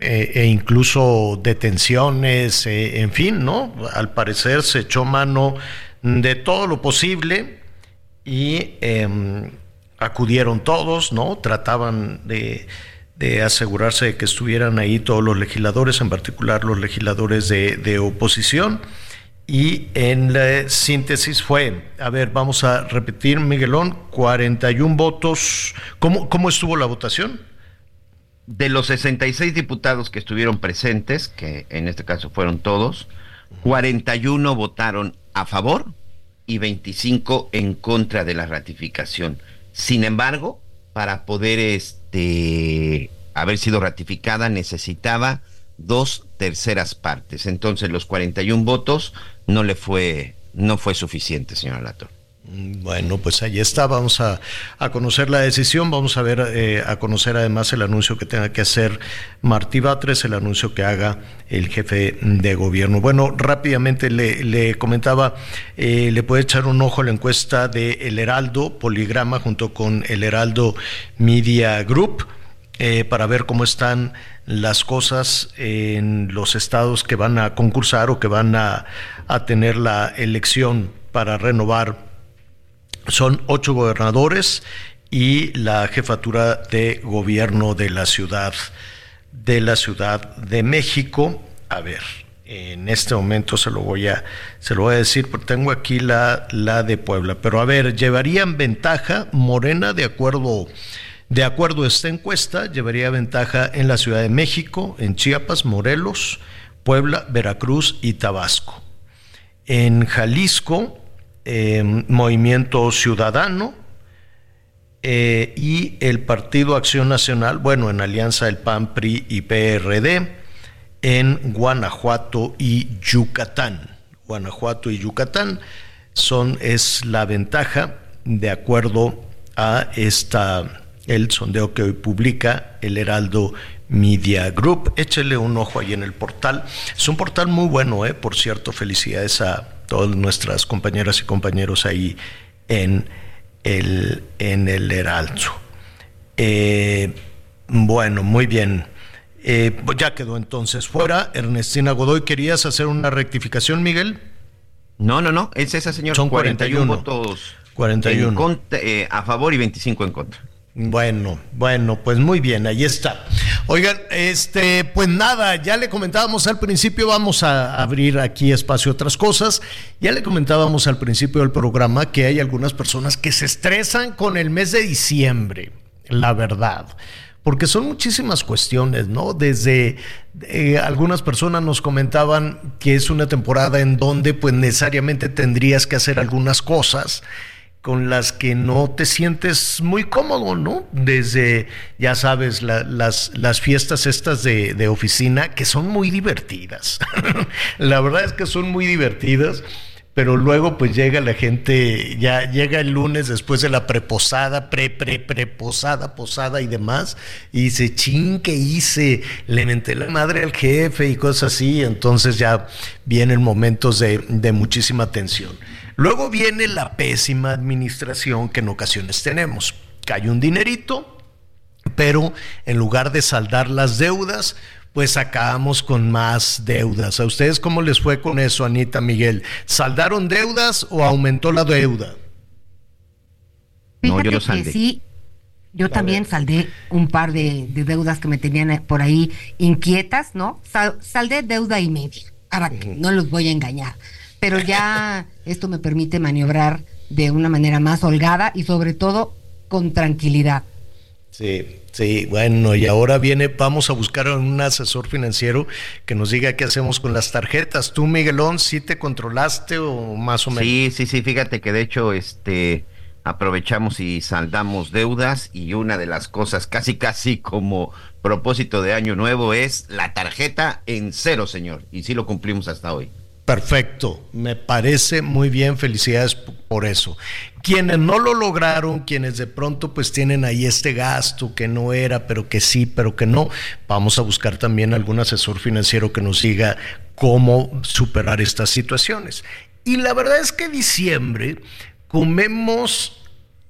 eh, e incluso detenciones, eh, en fin, ¿no? Al parecer se echó mano de todo lo posible y em, acudieron todos, ¿no? Trataban de, asegurarse de que estuvieran ahí todos los legisladores, en particular los legisladores de, de oposición. Y en la síntesis fue, a ver, vamos a repetir, Miguelón, 41 votos. ¿Cómo, cómo estuvo la votación? De los 66 diputados que estuvieron presentes, que en este caso fueron todos, 41 votaron a favor y 25 en contra de la ratificación. Sin embargo, para poder este haber sido ratificada necesitaba dos terceras partes. Entonces, los 41 votos no le fue no fue suficiente, señora Lator. Bueno, pues ahí está, vamos a, a conocer la decisión, vamos a ver, eh, a conocer además el anuncio que tenga que hacer Martí Batres, el anuncio que haga el jefe de gobierno. Bueno, rápidamente le, le comentaba, eh, le puede echar un ojo a la encuesta de El Heraldo, Poligrama, junto con El Heraldo Media Group, eh, para ver cómo están las cosas en los estados que van a concursar o que van a, a tener la elección para renovar son ocho gobernadores y la jefatura de gobierno de la ciudad de la Ciudad de México. A ver, en este momento se lo voy a se lo voy a decir porque tengo aquí la la de Puebla, pero a ver, llevarían ventaja Morena de acuerdo de acuerdo a esta encuesta, llevaría ventaja en la Ciudad de México, en Chiapas, Morelos, Puebla, Veracruz y Tabasco. En Jalisco, eh, Movimiento Ciudadano eh, y el Partido Acción Nacional, bueno, en alianza el PAN, PRI y PRD, en Guanajuato y Yucatán. Guanajuato y Yucatán son, es la ventaja de acuerdo a esta, el sondeo que hoy publica el Heraldo Media Group. Échele un ojo ahí en el portal. Es un portal muy bueno, eh, por cierto. Felicidades a todas nuestras compañeras y compañeros ahí en el, en el Heraldo. Eh, bueno, muy bien. Eh, ya quedó entonces fuera. Ernestina Godoy, ¿querías hacer una rectificación, Miguel? No, no, no, es esa, señor. Son 41. votos 41. en contra- eh, a favor y 25 en contra. Bueno, bueno, pues muy bien, ahí está. Oigan, este, pues nada, ya le comentábamos al principio, vamos a abrir aquí espacio a otras cosas. Ya le comentábamos al principio del programa que hay algunas personas que se estresan con el mes de diciembre, la verdad. Porque son muchísimas cuestiones, ¿no? Desde eh, algunas personas nos comentaban que es una temporada en donde pues necesariamente tendrías que hacer algunas cosas con las que no te sientes muy cómodo, ¿no? Desde, ya sabes, las, las fiestas estas de, de oficina, que son muy divertidas. [LAUGHS] la verdad es que son muy divertidas pero luego pues llega la gente, ya llega el lunes después de la preposada, pre, pre, preposada, posada y demás, y dice, ching, ¿qué hice? Le menté la madre al jefe y cosas así, entonces ya vienen momentos de, de muchísima tensión. Luego viene la pésima administración que en ocasiones tenemos. Cae un dinerito, pero en lugar de saldar las deudas, pues acabamos con más deudas. ¿A ustedes cómo les fue con eso, Anita Miguel? ¿Saldaron deudas o aumentó la deuda? no, yo lo saldé. sí, yo también saldé un par de, deudas que me tenían por ahí inquietas, ¿no? saldé deuda y media, ahora que no los voy a engañar pero ya esto me permite maniobrar de una manera más holgada y sobre todo con tranquilidad. Sí, sí, bueno, y ahora viene, vamos a buscar a un asesor financiero que nos diga qué hacemos con las tarjetas. ¿Tú, Miguelón, sí te controlaste o más o menos? Sí, sí, sí, fíjate que de hecho, este, aprovechamos y saldamos deudas y una de las cosas casi, casi como propósito de año nuevo es la tarjeta en cero, señor, y sí lo cumplimos hasta hoy. Perfecto, me parece muy bien, felicidades por eso. Quienes no lo lograron, quienes de pronto pues tienen ahí este gasto que no era, pero que sí, pero que no, vamos a buscar también algún asesor financiero que nos diga cómo superar estas situaciones. Y la verdad es que diciembre comemos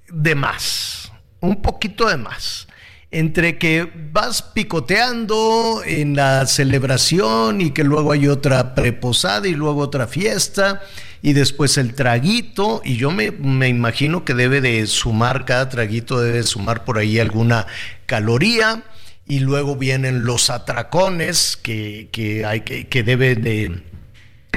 de más, un poquito de más entre que vas picoteando en la celebración y que luego hay otra preposada y luego otra fiesta y después el traguito y yo me, imagino que debe de sumar, cada traguito debe sumar por ahí alguna caloría y luego vienen los atracones que, que hay que, que debe de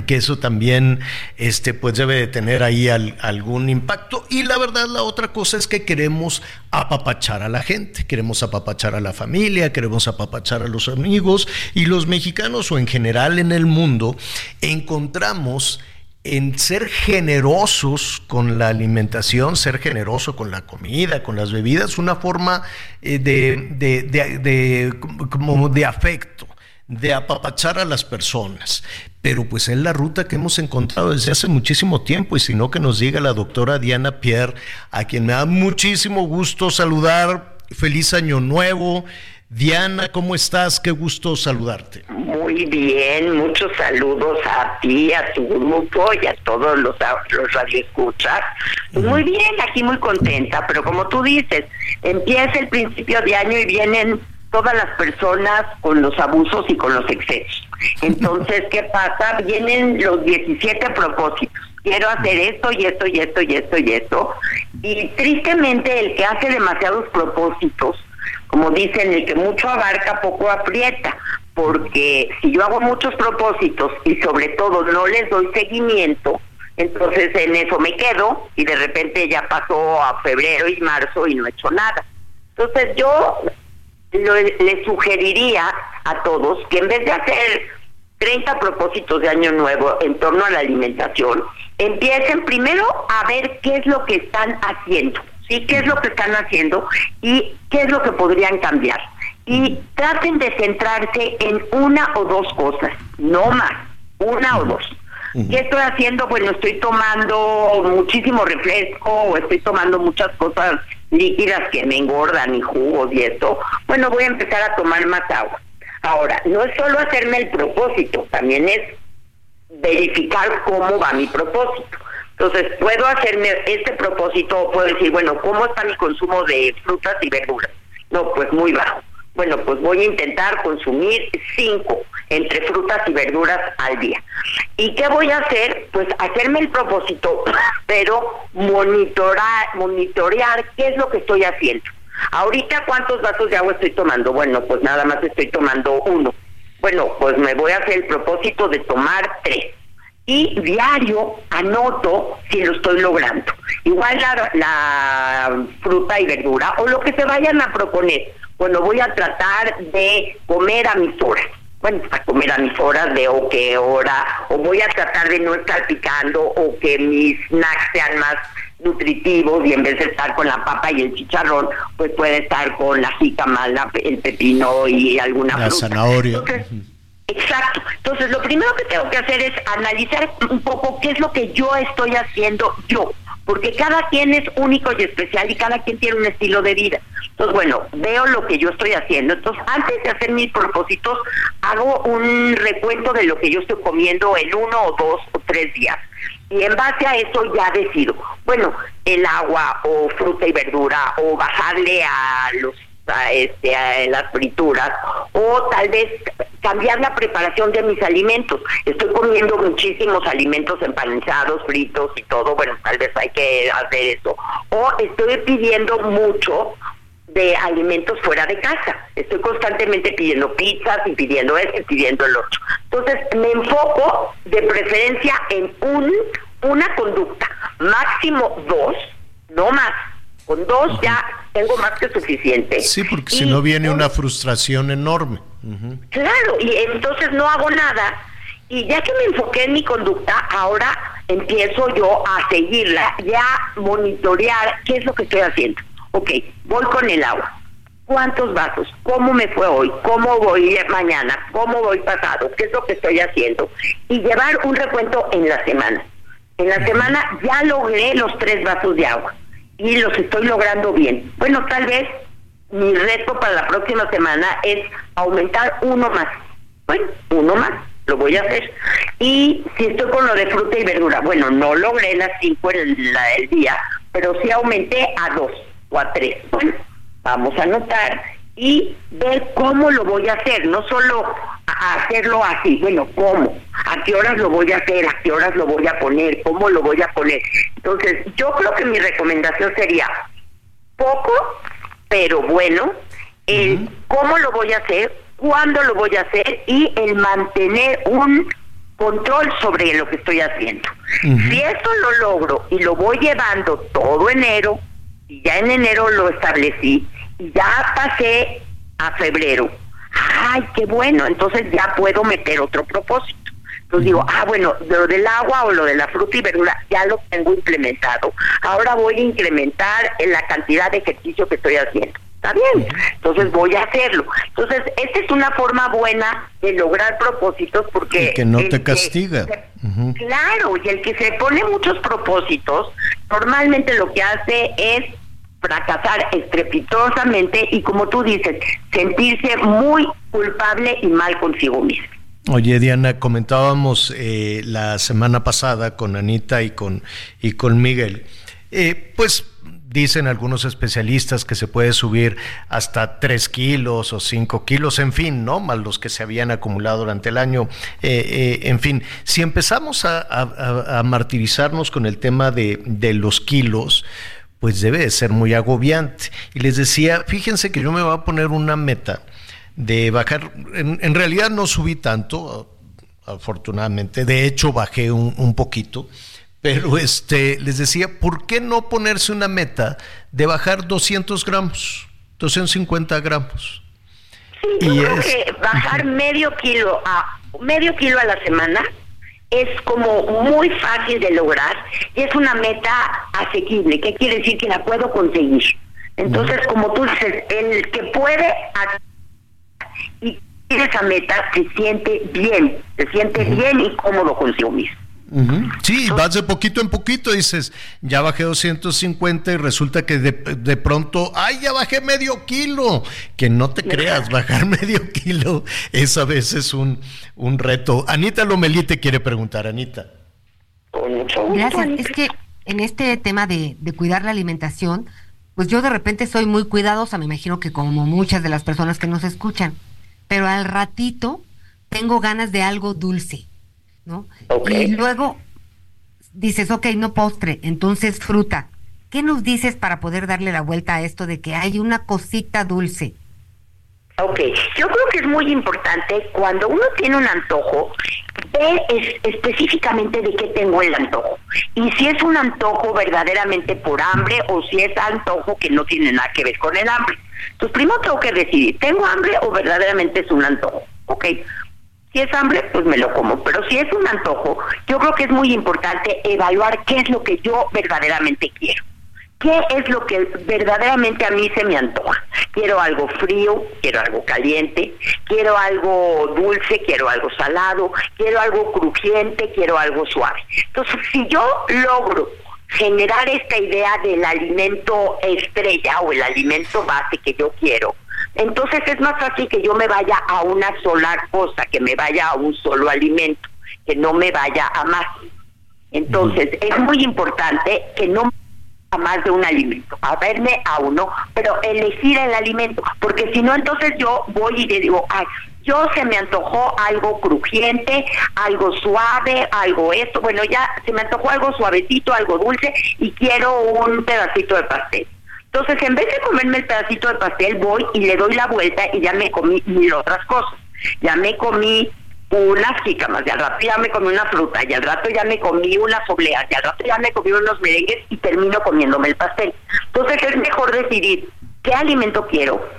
que eso también este, pues debe de tener ahí algún impacto. Y la verdad, la otra cosa es que queremos apapachar a la gente, queremos apapachar a la familia, queremos apapachar a los amigos y los mexicanos o en general en el mundo encontramos en ser generosos con la alimentación, ser generoso con la comida, con las bebidas, una forma eh, de, de, de, como de afecto de apapachar a las personas. Pero pues es la ruta que hemos encontrado desde hace muchísimo tiempo y si no que nos diga la doctora Diana Pierre, a quien me da muchísimo gusto saludar. Feliz año nuevo. Diana, ¿cómo estás? Qué gusto saludarte. Muy bien, muchos saludos a ti, a tu grupo y a todos los, los radioescuchas. Pues muy bien, aquí muy contenta, pero como tú dices, empieza el principio de año y vienen todas las personas con los abusos y con los excesos. Entonces, ¿qué pasa? Vienen los 17 propósitos. Quiero hacer esto y esto y esto y esto y esto. Y tristemente el que hace demasiados propósitos, como dicen, el que mucho abarca, poco aprieta. Porque si yo hago muchos propósitos y sobre todo no les doy seguimiento, entonces en eso me quedo y de repente ya pasó a febrero y marzo y no he hecho nada. Entonces yo le sugeriría a todos que en vez de hacer 30 propósitos de año nuevo en torno a la alimentación, empiecen primero a ver qué es lo que están haciendo, ¿sí? ¿Qué es lo que están haciendo y qué es lo que podrían cambiar? Y traten de centrarse en una o dos cosas, no más, una o dos. ¿Qué estoy haciendo? Bueno, estoy tomando muchísimo refresco o estoy tomando muchas cosas líquidas que me engordan y jugos y esto. Bueno, voy a empezar a tomar más agua. Ahora, no es solo hacerme el propósito, también es verificar cómo va mi propósito. Entonces, puedo hacerme este propósito o puedo decir, bueno, ¿cómo está mi consumo de frutas y verduras? No, pues muy bajo. Bueno, pues voy a intentar consumir cinco entre frutas y verduras al día. ¿Y qué voy a hacer? Pues hacerme el propósito, [COUGHS] pero monitorar, monitorear qué es lo que estoy haciendo. Ahorita, ¿cuántos vasos de agua estoy tomando? Bueno, pues nada más estoy tomando uno. Bueno, pues me voy a hacer el propósito de tomar tres. Y diario anoto si lo estoy logrando. Igual la, la fruta y verdura o lo que se vayan a proponer bueno, voy a tratar de comer a mis horas. Bueno, a comer a mis horas de o qué hora, o voy a tratar de no estar picando, o que mis snacks sean más nutritivos y en vez de estar con la papa y el chicharrón, pues puede estar con la jícama, la- el pepino y alguna La fruta. zanahoria. Entonces, Exacto. Entonces, lo primero que tengo que hacer es analizar un poco qué es lo que yo estoy haciendo yo, porque cada quien es único y especial y cada quien tiene un estilo de vida. Entonces, bueno, veo lo que yo estoy haciendo. Entonces, antes de hacer mis propósitos, hago un recuento de lo que yo estoy comiendo en uno o dos o tres días. Y en base a eso ya decido, bueno, el agua o fruta y verdura o bajarle a los este, las frituras o tal vez cambiar la preparación de mis alimentos. Estoy comiendo muchísimos alimentos empanizados, fritos y todo, bueno, tal vez hay que hacer eso. O estoy pidiendo mucho de alimentos fuera de casa. Estoy constantemente pidiendo pizzas y pidiendo esto y pidiendo el otro. Entonces me enfoco de preferencia en un una conducta, máximo dos, no más. Con dos ya tengo más que suficiente. Sí, porque si no viene una frustración enorme. Claro, y entonces no hago nada. Y ya que me enfoqué en mi conducta, ahora empiezo yo a seguirla, ya monitorear qué es lo que estoy haciendo. Ok, voy con el agua. ¿Cuántos vasos? ¿Cómo me fue hoy? ¿Cómo voy mañana? ¿Cómo voy pasado? ¿Qué es lo que estoy haciendo? Y llevar un recuento en la semana. En la semana ya logré los tres vasos de agua y los estoy logrando bien. Bueno, tal vez mi reto para la próxima semana es aumentar uno más. Bueno, uno más, lo voy a hacer. Y si estoy con lo de fruta y verdura, bueno, no logré las cinco en la del día, pero sí aumenté a dos o a tres. Bueno, vamos a anotar y ver cómo lo voy a hacer, no solo a- hacerlo así, bueno, cómo, a qué horas lo voy a hacer, a qué horas lo voy a poner, cómo lo voy a poner. Entonces, yo creo que mi recomendación sería poco, pero bueno, el cómo lo voy a hacer, cuándo lo voy a hacer y el mantener un control sobre lo que estoy haciendo. Si eso lo logro y lo voy llevando todo enero, y ya en enero lo establecí, y ya pasé a febrero, ay, qué bueno, entonces ya puedo meter otro propósito. Entonces digo, ah, bueno, lo del agua o lo de la fruta y verdura ya lo tengo implementado. Ahora voy a incrementar en la cantidad de ejercicio que estoy haciendo. Está bien, entonces voy a hacerlo. Entonces, esta es una forma buena de lograr propósitos porque... Y que no te castiga. Claro, y el que se pone muchos propósitos, normalmente lo que hace es fracasar estrepitosamente y como tú dices, sentirse muy culpable y mal consigo mismo. Oye, Diana, comentábamos eh, la semana pasada con Anita y con, y con Miguel. Eh, pues dicen algunos especialistas que se puede subir hasta 3 kilos o 5 kilos, en fin, ¿no? Más los que se habían acumulado durante el año. Eh, eh, en fin, si empezamos a, martirizarnos con el tema de los kilos, pues debe de ser muy agobiante. Y les decía, fíjense que yo me voy a poner una meta de bajar, en, en realidad no subí tanto, afortunadamente, de hecho bajé un, un poquito, pero este, les decía, ¿por qué no ponerse una meta de bajar 200 gramos, 250 gramos? Yo Y creo es- que bajar medio kilo a medio kilo a la semana es como muy fácil de lograr y es una meta asequible, que quiere decir que la puedo conseguir. Entonces, como tú dices, el que puede y tiene esa meta se siente bien, se siente bien y cómodo consigo mismo. Sí, vas de poquito en poquito, dices, ya bajé 250 y resulta que de, de pronto, ay, ya bajé medio kilo. Que no te creas, bajar [LAUGHS] medio kilo es a veces un, un reto. Anita Lomelí te quiere preguntar, Anita. Gracias. Es que en este tema de, de cuidar la alimentación, pues yo de repente soy muy cuidadosa, me imagino que como muchas de las personas que nos escuchan, pero al ratito tengo ganas de algo dulce, ¿no? Y luego dices, ok, no postre, entonces fruta. ¿Qué nos dices para poder darle la vuelta a esto de que hay una cosita dulce? Ok, yo creo que es muy importante cuando uno tiene un antojo, ver es- específicamente de qué tengo el antojo. Y si es un antojo verdaderamente por hambre o si es antojo que no tiene nada que ver con el hambre. Entonces, primero tengo que decidir, ¿tengo hambre o verdaderamente es un antojo? Ok. Si es hambre, pues me lo como. Pero si es un antojo, yo creo que es muy importante evaluar qué es lo que yo verdaderamente quiero. ¿Qué es lo que verdaderamente a mí se me antoja? Quiero algo frío, quiero algo caliente, quiero algo dulce, quiero algo salado, quiero algo crujiente, quiero algo suave. Entonces, si yo logro generar esta idea del alimento estrella o el alimento base que yo quiero, entonces es más fácil que yo me vaya a una sola cosa, que me vaya a un solo alimento, que no me vaya a más. Entonces es muy importante que no a más de un alimento, a verme a uno, pero elegir el alimento, porque si no entonces yo voy y le digo, ay, yo se me antojó algo crujiente, algo suave, algo esto, bueno, ya se me antojó algo suavecito, algo dulce y quiero un pedacito de pastel. Entonces, en vez de comerme el pedacito de pastel, voy y le doy la vuelta y ya me comí mil otras cosas. Ya me comí unas jícamas, y al rato ya me comí una fruta, y al rato ya me comí unas obleas, y al rato ya me comí unos merengues y termino comiéndome el pastel. Entonces es mejor decidir qué alimento quiero,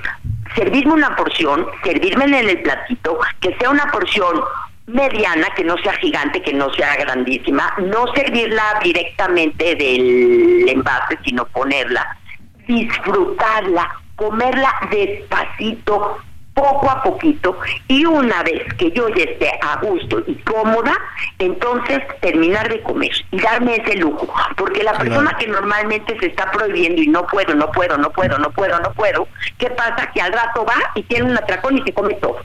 servirme una porción, servirme en el platito, que sea una porción mediana, que no sea gigante, que no sea grandísima, no servirla directamente del envase, sino ponerla disfrutarla, comerla despacito, poco a poquito, y una vez que yo ya esté a gusto y cómoda, entonces terminar de comer y darme ese lujo. Porque la persona que normalmente se está prohibiendo y no puedo, no puedo, no puedo, no puedo, no puedo, ¿qué pasa? Que al rato va y tiene un atracón y se come todo.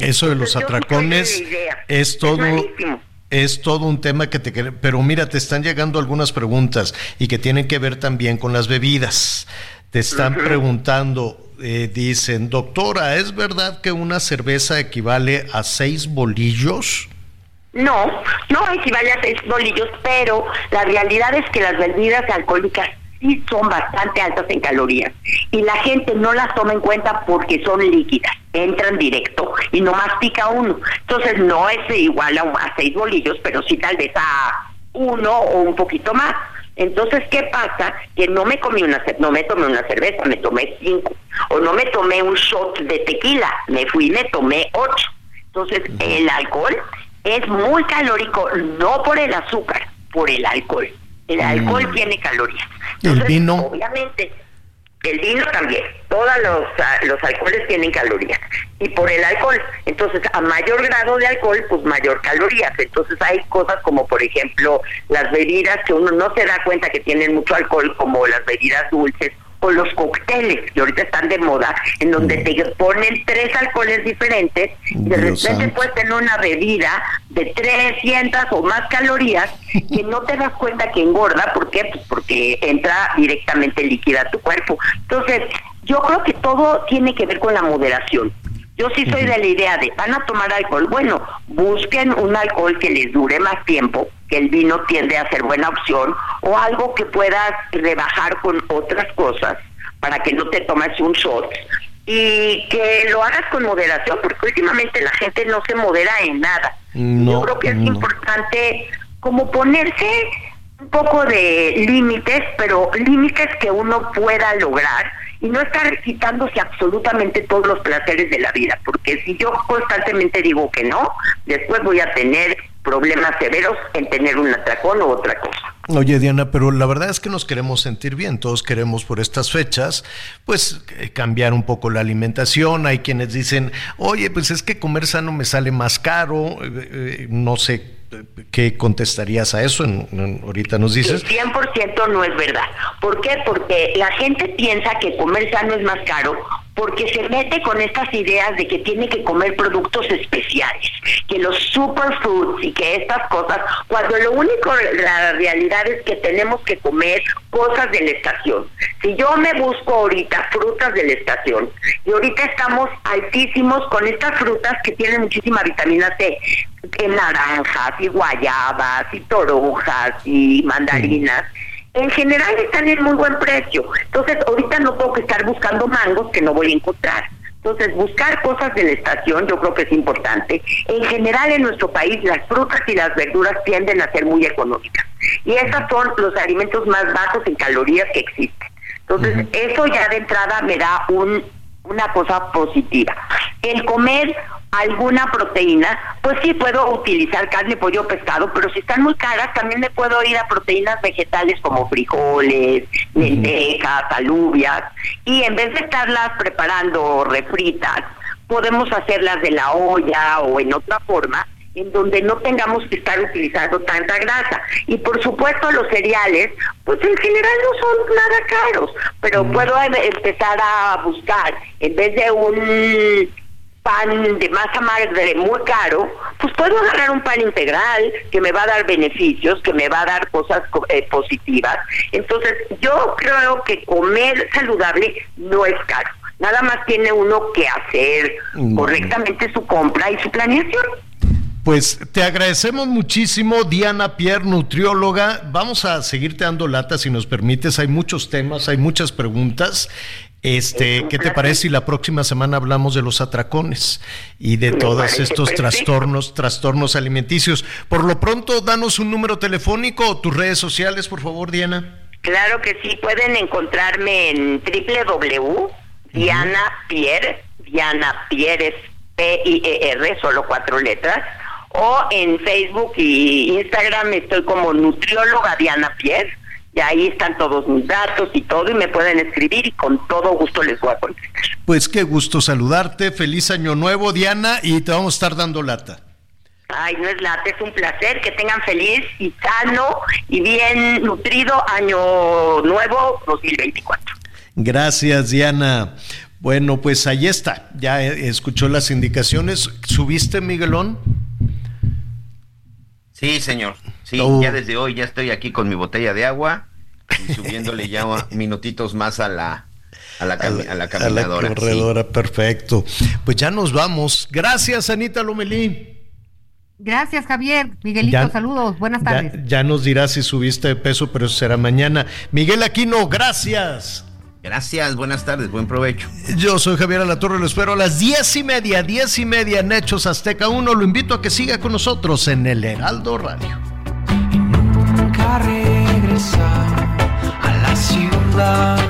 Eso de los atracones es todo es todo un tema que te pero mira, te están llegando algunas preguntas y que tienen que ver también con las bebidas. Te están preguntando, eh, dicen, doctora, ¿es verdad que una cerveza equivale a seis bolillos? No, no equivale a seis bolillos, pero la realidad es que las bebidas alcohólicas sí son bastante altas en calorías y la gente no las toma en cuenta porque son líquidas, entran directo y no pica uno. Entonces no es igual a, a seis bolillos, pero sí tal vez a uno o un poquito más. Entonces, ¿qué pasa? Que no me comí una no me tomé una cerveza, me tomé cinco. O no me tomé un shot de tequila, me fui y me tomé ocho. Entonces, el alcohol es muy calórico, no por el azúcar, por el alcohol. El alcohol mm. tiene calorías. el vino. Obviamente, el vino también. Todos los, ah, los alcoholes tienen calorías. Y por el alcohol. Entonces, a mayor grado de alcohol, pues mayor calorías. Entonces, hay cosas como, por ejemplo, las bebidas que uno no se da cuenta que tienen mucho alcohol, como las bebidas dulces o los cócteles que ahorita están de moda, en donde mm. te ponen tres alcoholes diferentes y de repente puedes tener una bebida de 300 o más calorías que no te das cuenta que engorda, ¿por qué? Pues porque entra directamente líquida a tu cuerpo. Entonces, yo creo que todo tiene que ver con la moderación. Yo sí soy de la idea de, van a tomar alcohol, bueno, busquen un alcohol que les dure más tiempo, que el vino tiende a ser buena opción, o algo que puedas rebajar con otras cosas para que no te tomes un shot. Y que lo hagas con moderación, porque últimamente la gente no se modera en nada. Yo creo que es importante como ponerse un poco de límites, pero límites que uno pueda lograr y no estar quitándose absolutamente todos los placeres de la vida, porque si yo constantemente digo que no, después voy a tener problemas severos en tener un atracón o otra cosa. Oye Diana, pero la verdad es que nos queremos sentir bien, todos queremos por estas fechas, pues eh, cambiar un poco la alimentación, hay quienes dicen, oye, pues es que comer sano me sale más caro, eh, eh, no sé ¿Qué contestarías a eso? ahorita nos dices. 100% no es verdad. ¿Por qué? Porque la gente piensa que comer sano es más caro porque se mete con estas ideas de que tiene que comer productos especiales, que los superfoods y que estas cosas, cuando lo único, la realidad es que tenemos que comer cosas de la estación. Si yo me busco ahorita frutas de la estación, y ahorita estamos altísimos con estas frutas que tienen muchísima vitamina C, en naranjas y guayabas y toronjas y mandarinas en general están en muy buen precio. Entonces, ahorita no tengo que estar buscando mangos que no voy a encontrar. Entonces, buscar cosas de la estación yo creo que es importante. En general en nuestro país las frutas y las verduras tienden a ser muy económicas. Y esos son los alimentos más bajos en calorías que existen. Entonces, eso ya de entrada me da un, una cosa positiva. El comer alguna proteína, pues sí puedo utilizar carne, pollo, pescado, pero si están muy caras, también me puedo ir a proteínas vegetales como frijoles, lentejas, alubias, y en vez de estarlas preparando refritas, podemos hacerlas de la olla o en otra forma, en donde no tengamos que estar utilizando tanta grasa. Y por supuesto los cereales, pues en general no son nada caros, pero puedo em- empezar a buscar, en vez de un pan de masa madre muy caro, pues puedo agarrar un pan integral que me va a dar beneficios, que me va a dar cosas co- eh, positivas. Entonces, yo creo que comer saludable no es caro. Nada más tiene uno que hacer correctamente su compra y su planeación. Pues te agradecemos muchísimo, Diana Pierre, nutrióloga. Vamos a seguirte dando lata si nos permites. Hay muchos temas, hay muchas preguntas. Este, ¿qué te parece si la próxima semana hablamos de los atracones y de todos estos trastornos, trastornos alimenticios? Por lo pronto, danos un número telefónico o tus redes sociales, por favor, Diana. Claro que sí, pueden encontrarme en www. Diana Pierre, Diana Pierre es P-I-E-R, solo cuatro letras, o en Facebook y Instagram estoy como nutrióloga Diana Pierre, y ahí están todos mis datos y todo, y me pueden escribir y con todo gusto les voy a contestar. Pues qué gusto saludarte, feliz año nuevo, Diana, y te vamos a estar dando lata. Ay, no es lata, es un placer que tengan feliz y sano y bien nutrido año nuevo 2024. Gracias, Diana. Bueno, pues ahí está. Ya eh, escuchó las indicaciones. ¿Subiste, Miguelón? Sí, señor. Sí, ya desde hoy ya estoy aquí con mi botella de agua y subiéndole ya [LAUGHS] minutitos más a la, a la, cami- a la caminadora. A la sí. corredora, perfecto. Pues ya nos vamos. Gracias, Anita Lomelí. Gracias, Javier. Miguelito, Ya- saludos. Buenas Ya, tardes. ya nos dirás si subiste de peso, pero eso será mañana. Miguel Aquino, gracias. Gracias, buenas tardes, buen provecho. Yo soy Javier Alatorre, lo espero a las diez y media, diez y media en Hechos Azteca 1. Lo invito a que siga con nosotros en el Heraldo Radio. nunca regresar a la ciudad.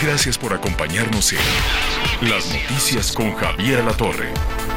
Gracias por acompañarnos en Las Noticias con Javier La Torre.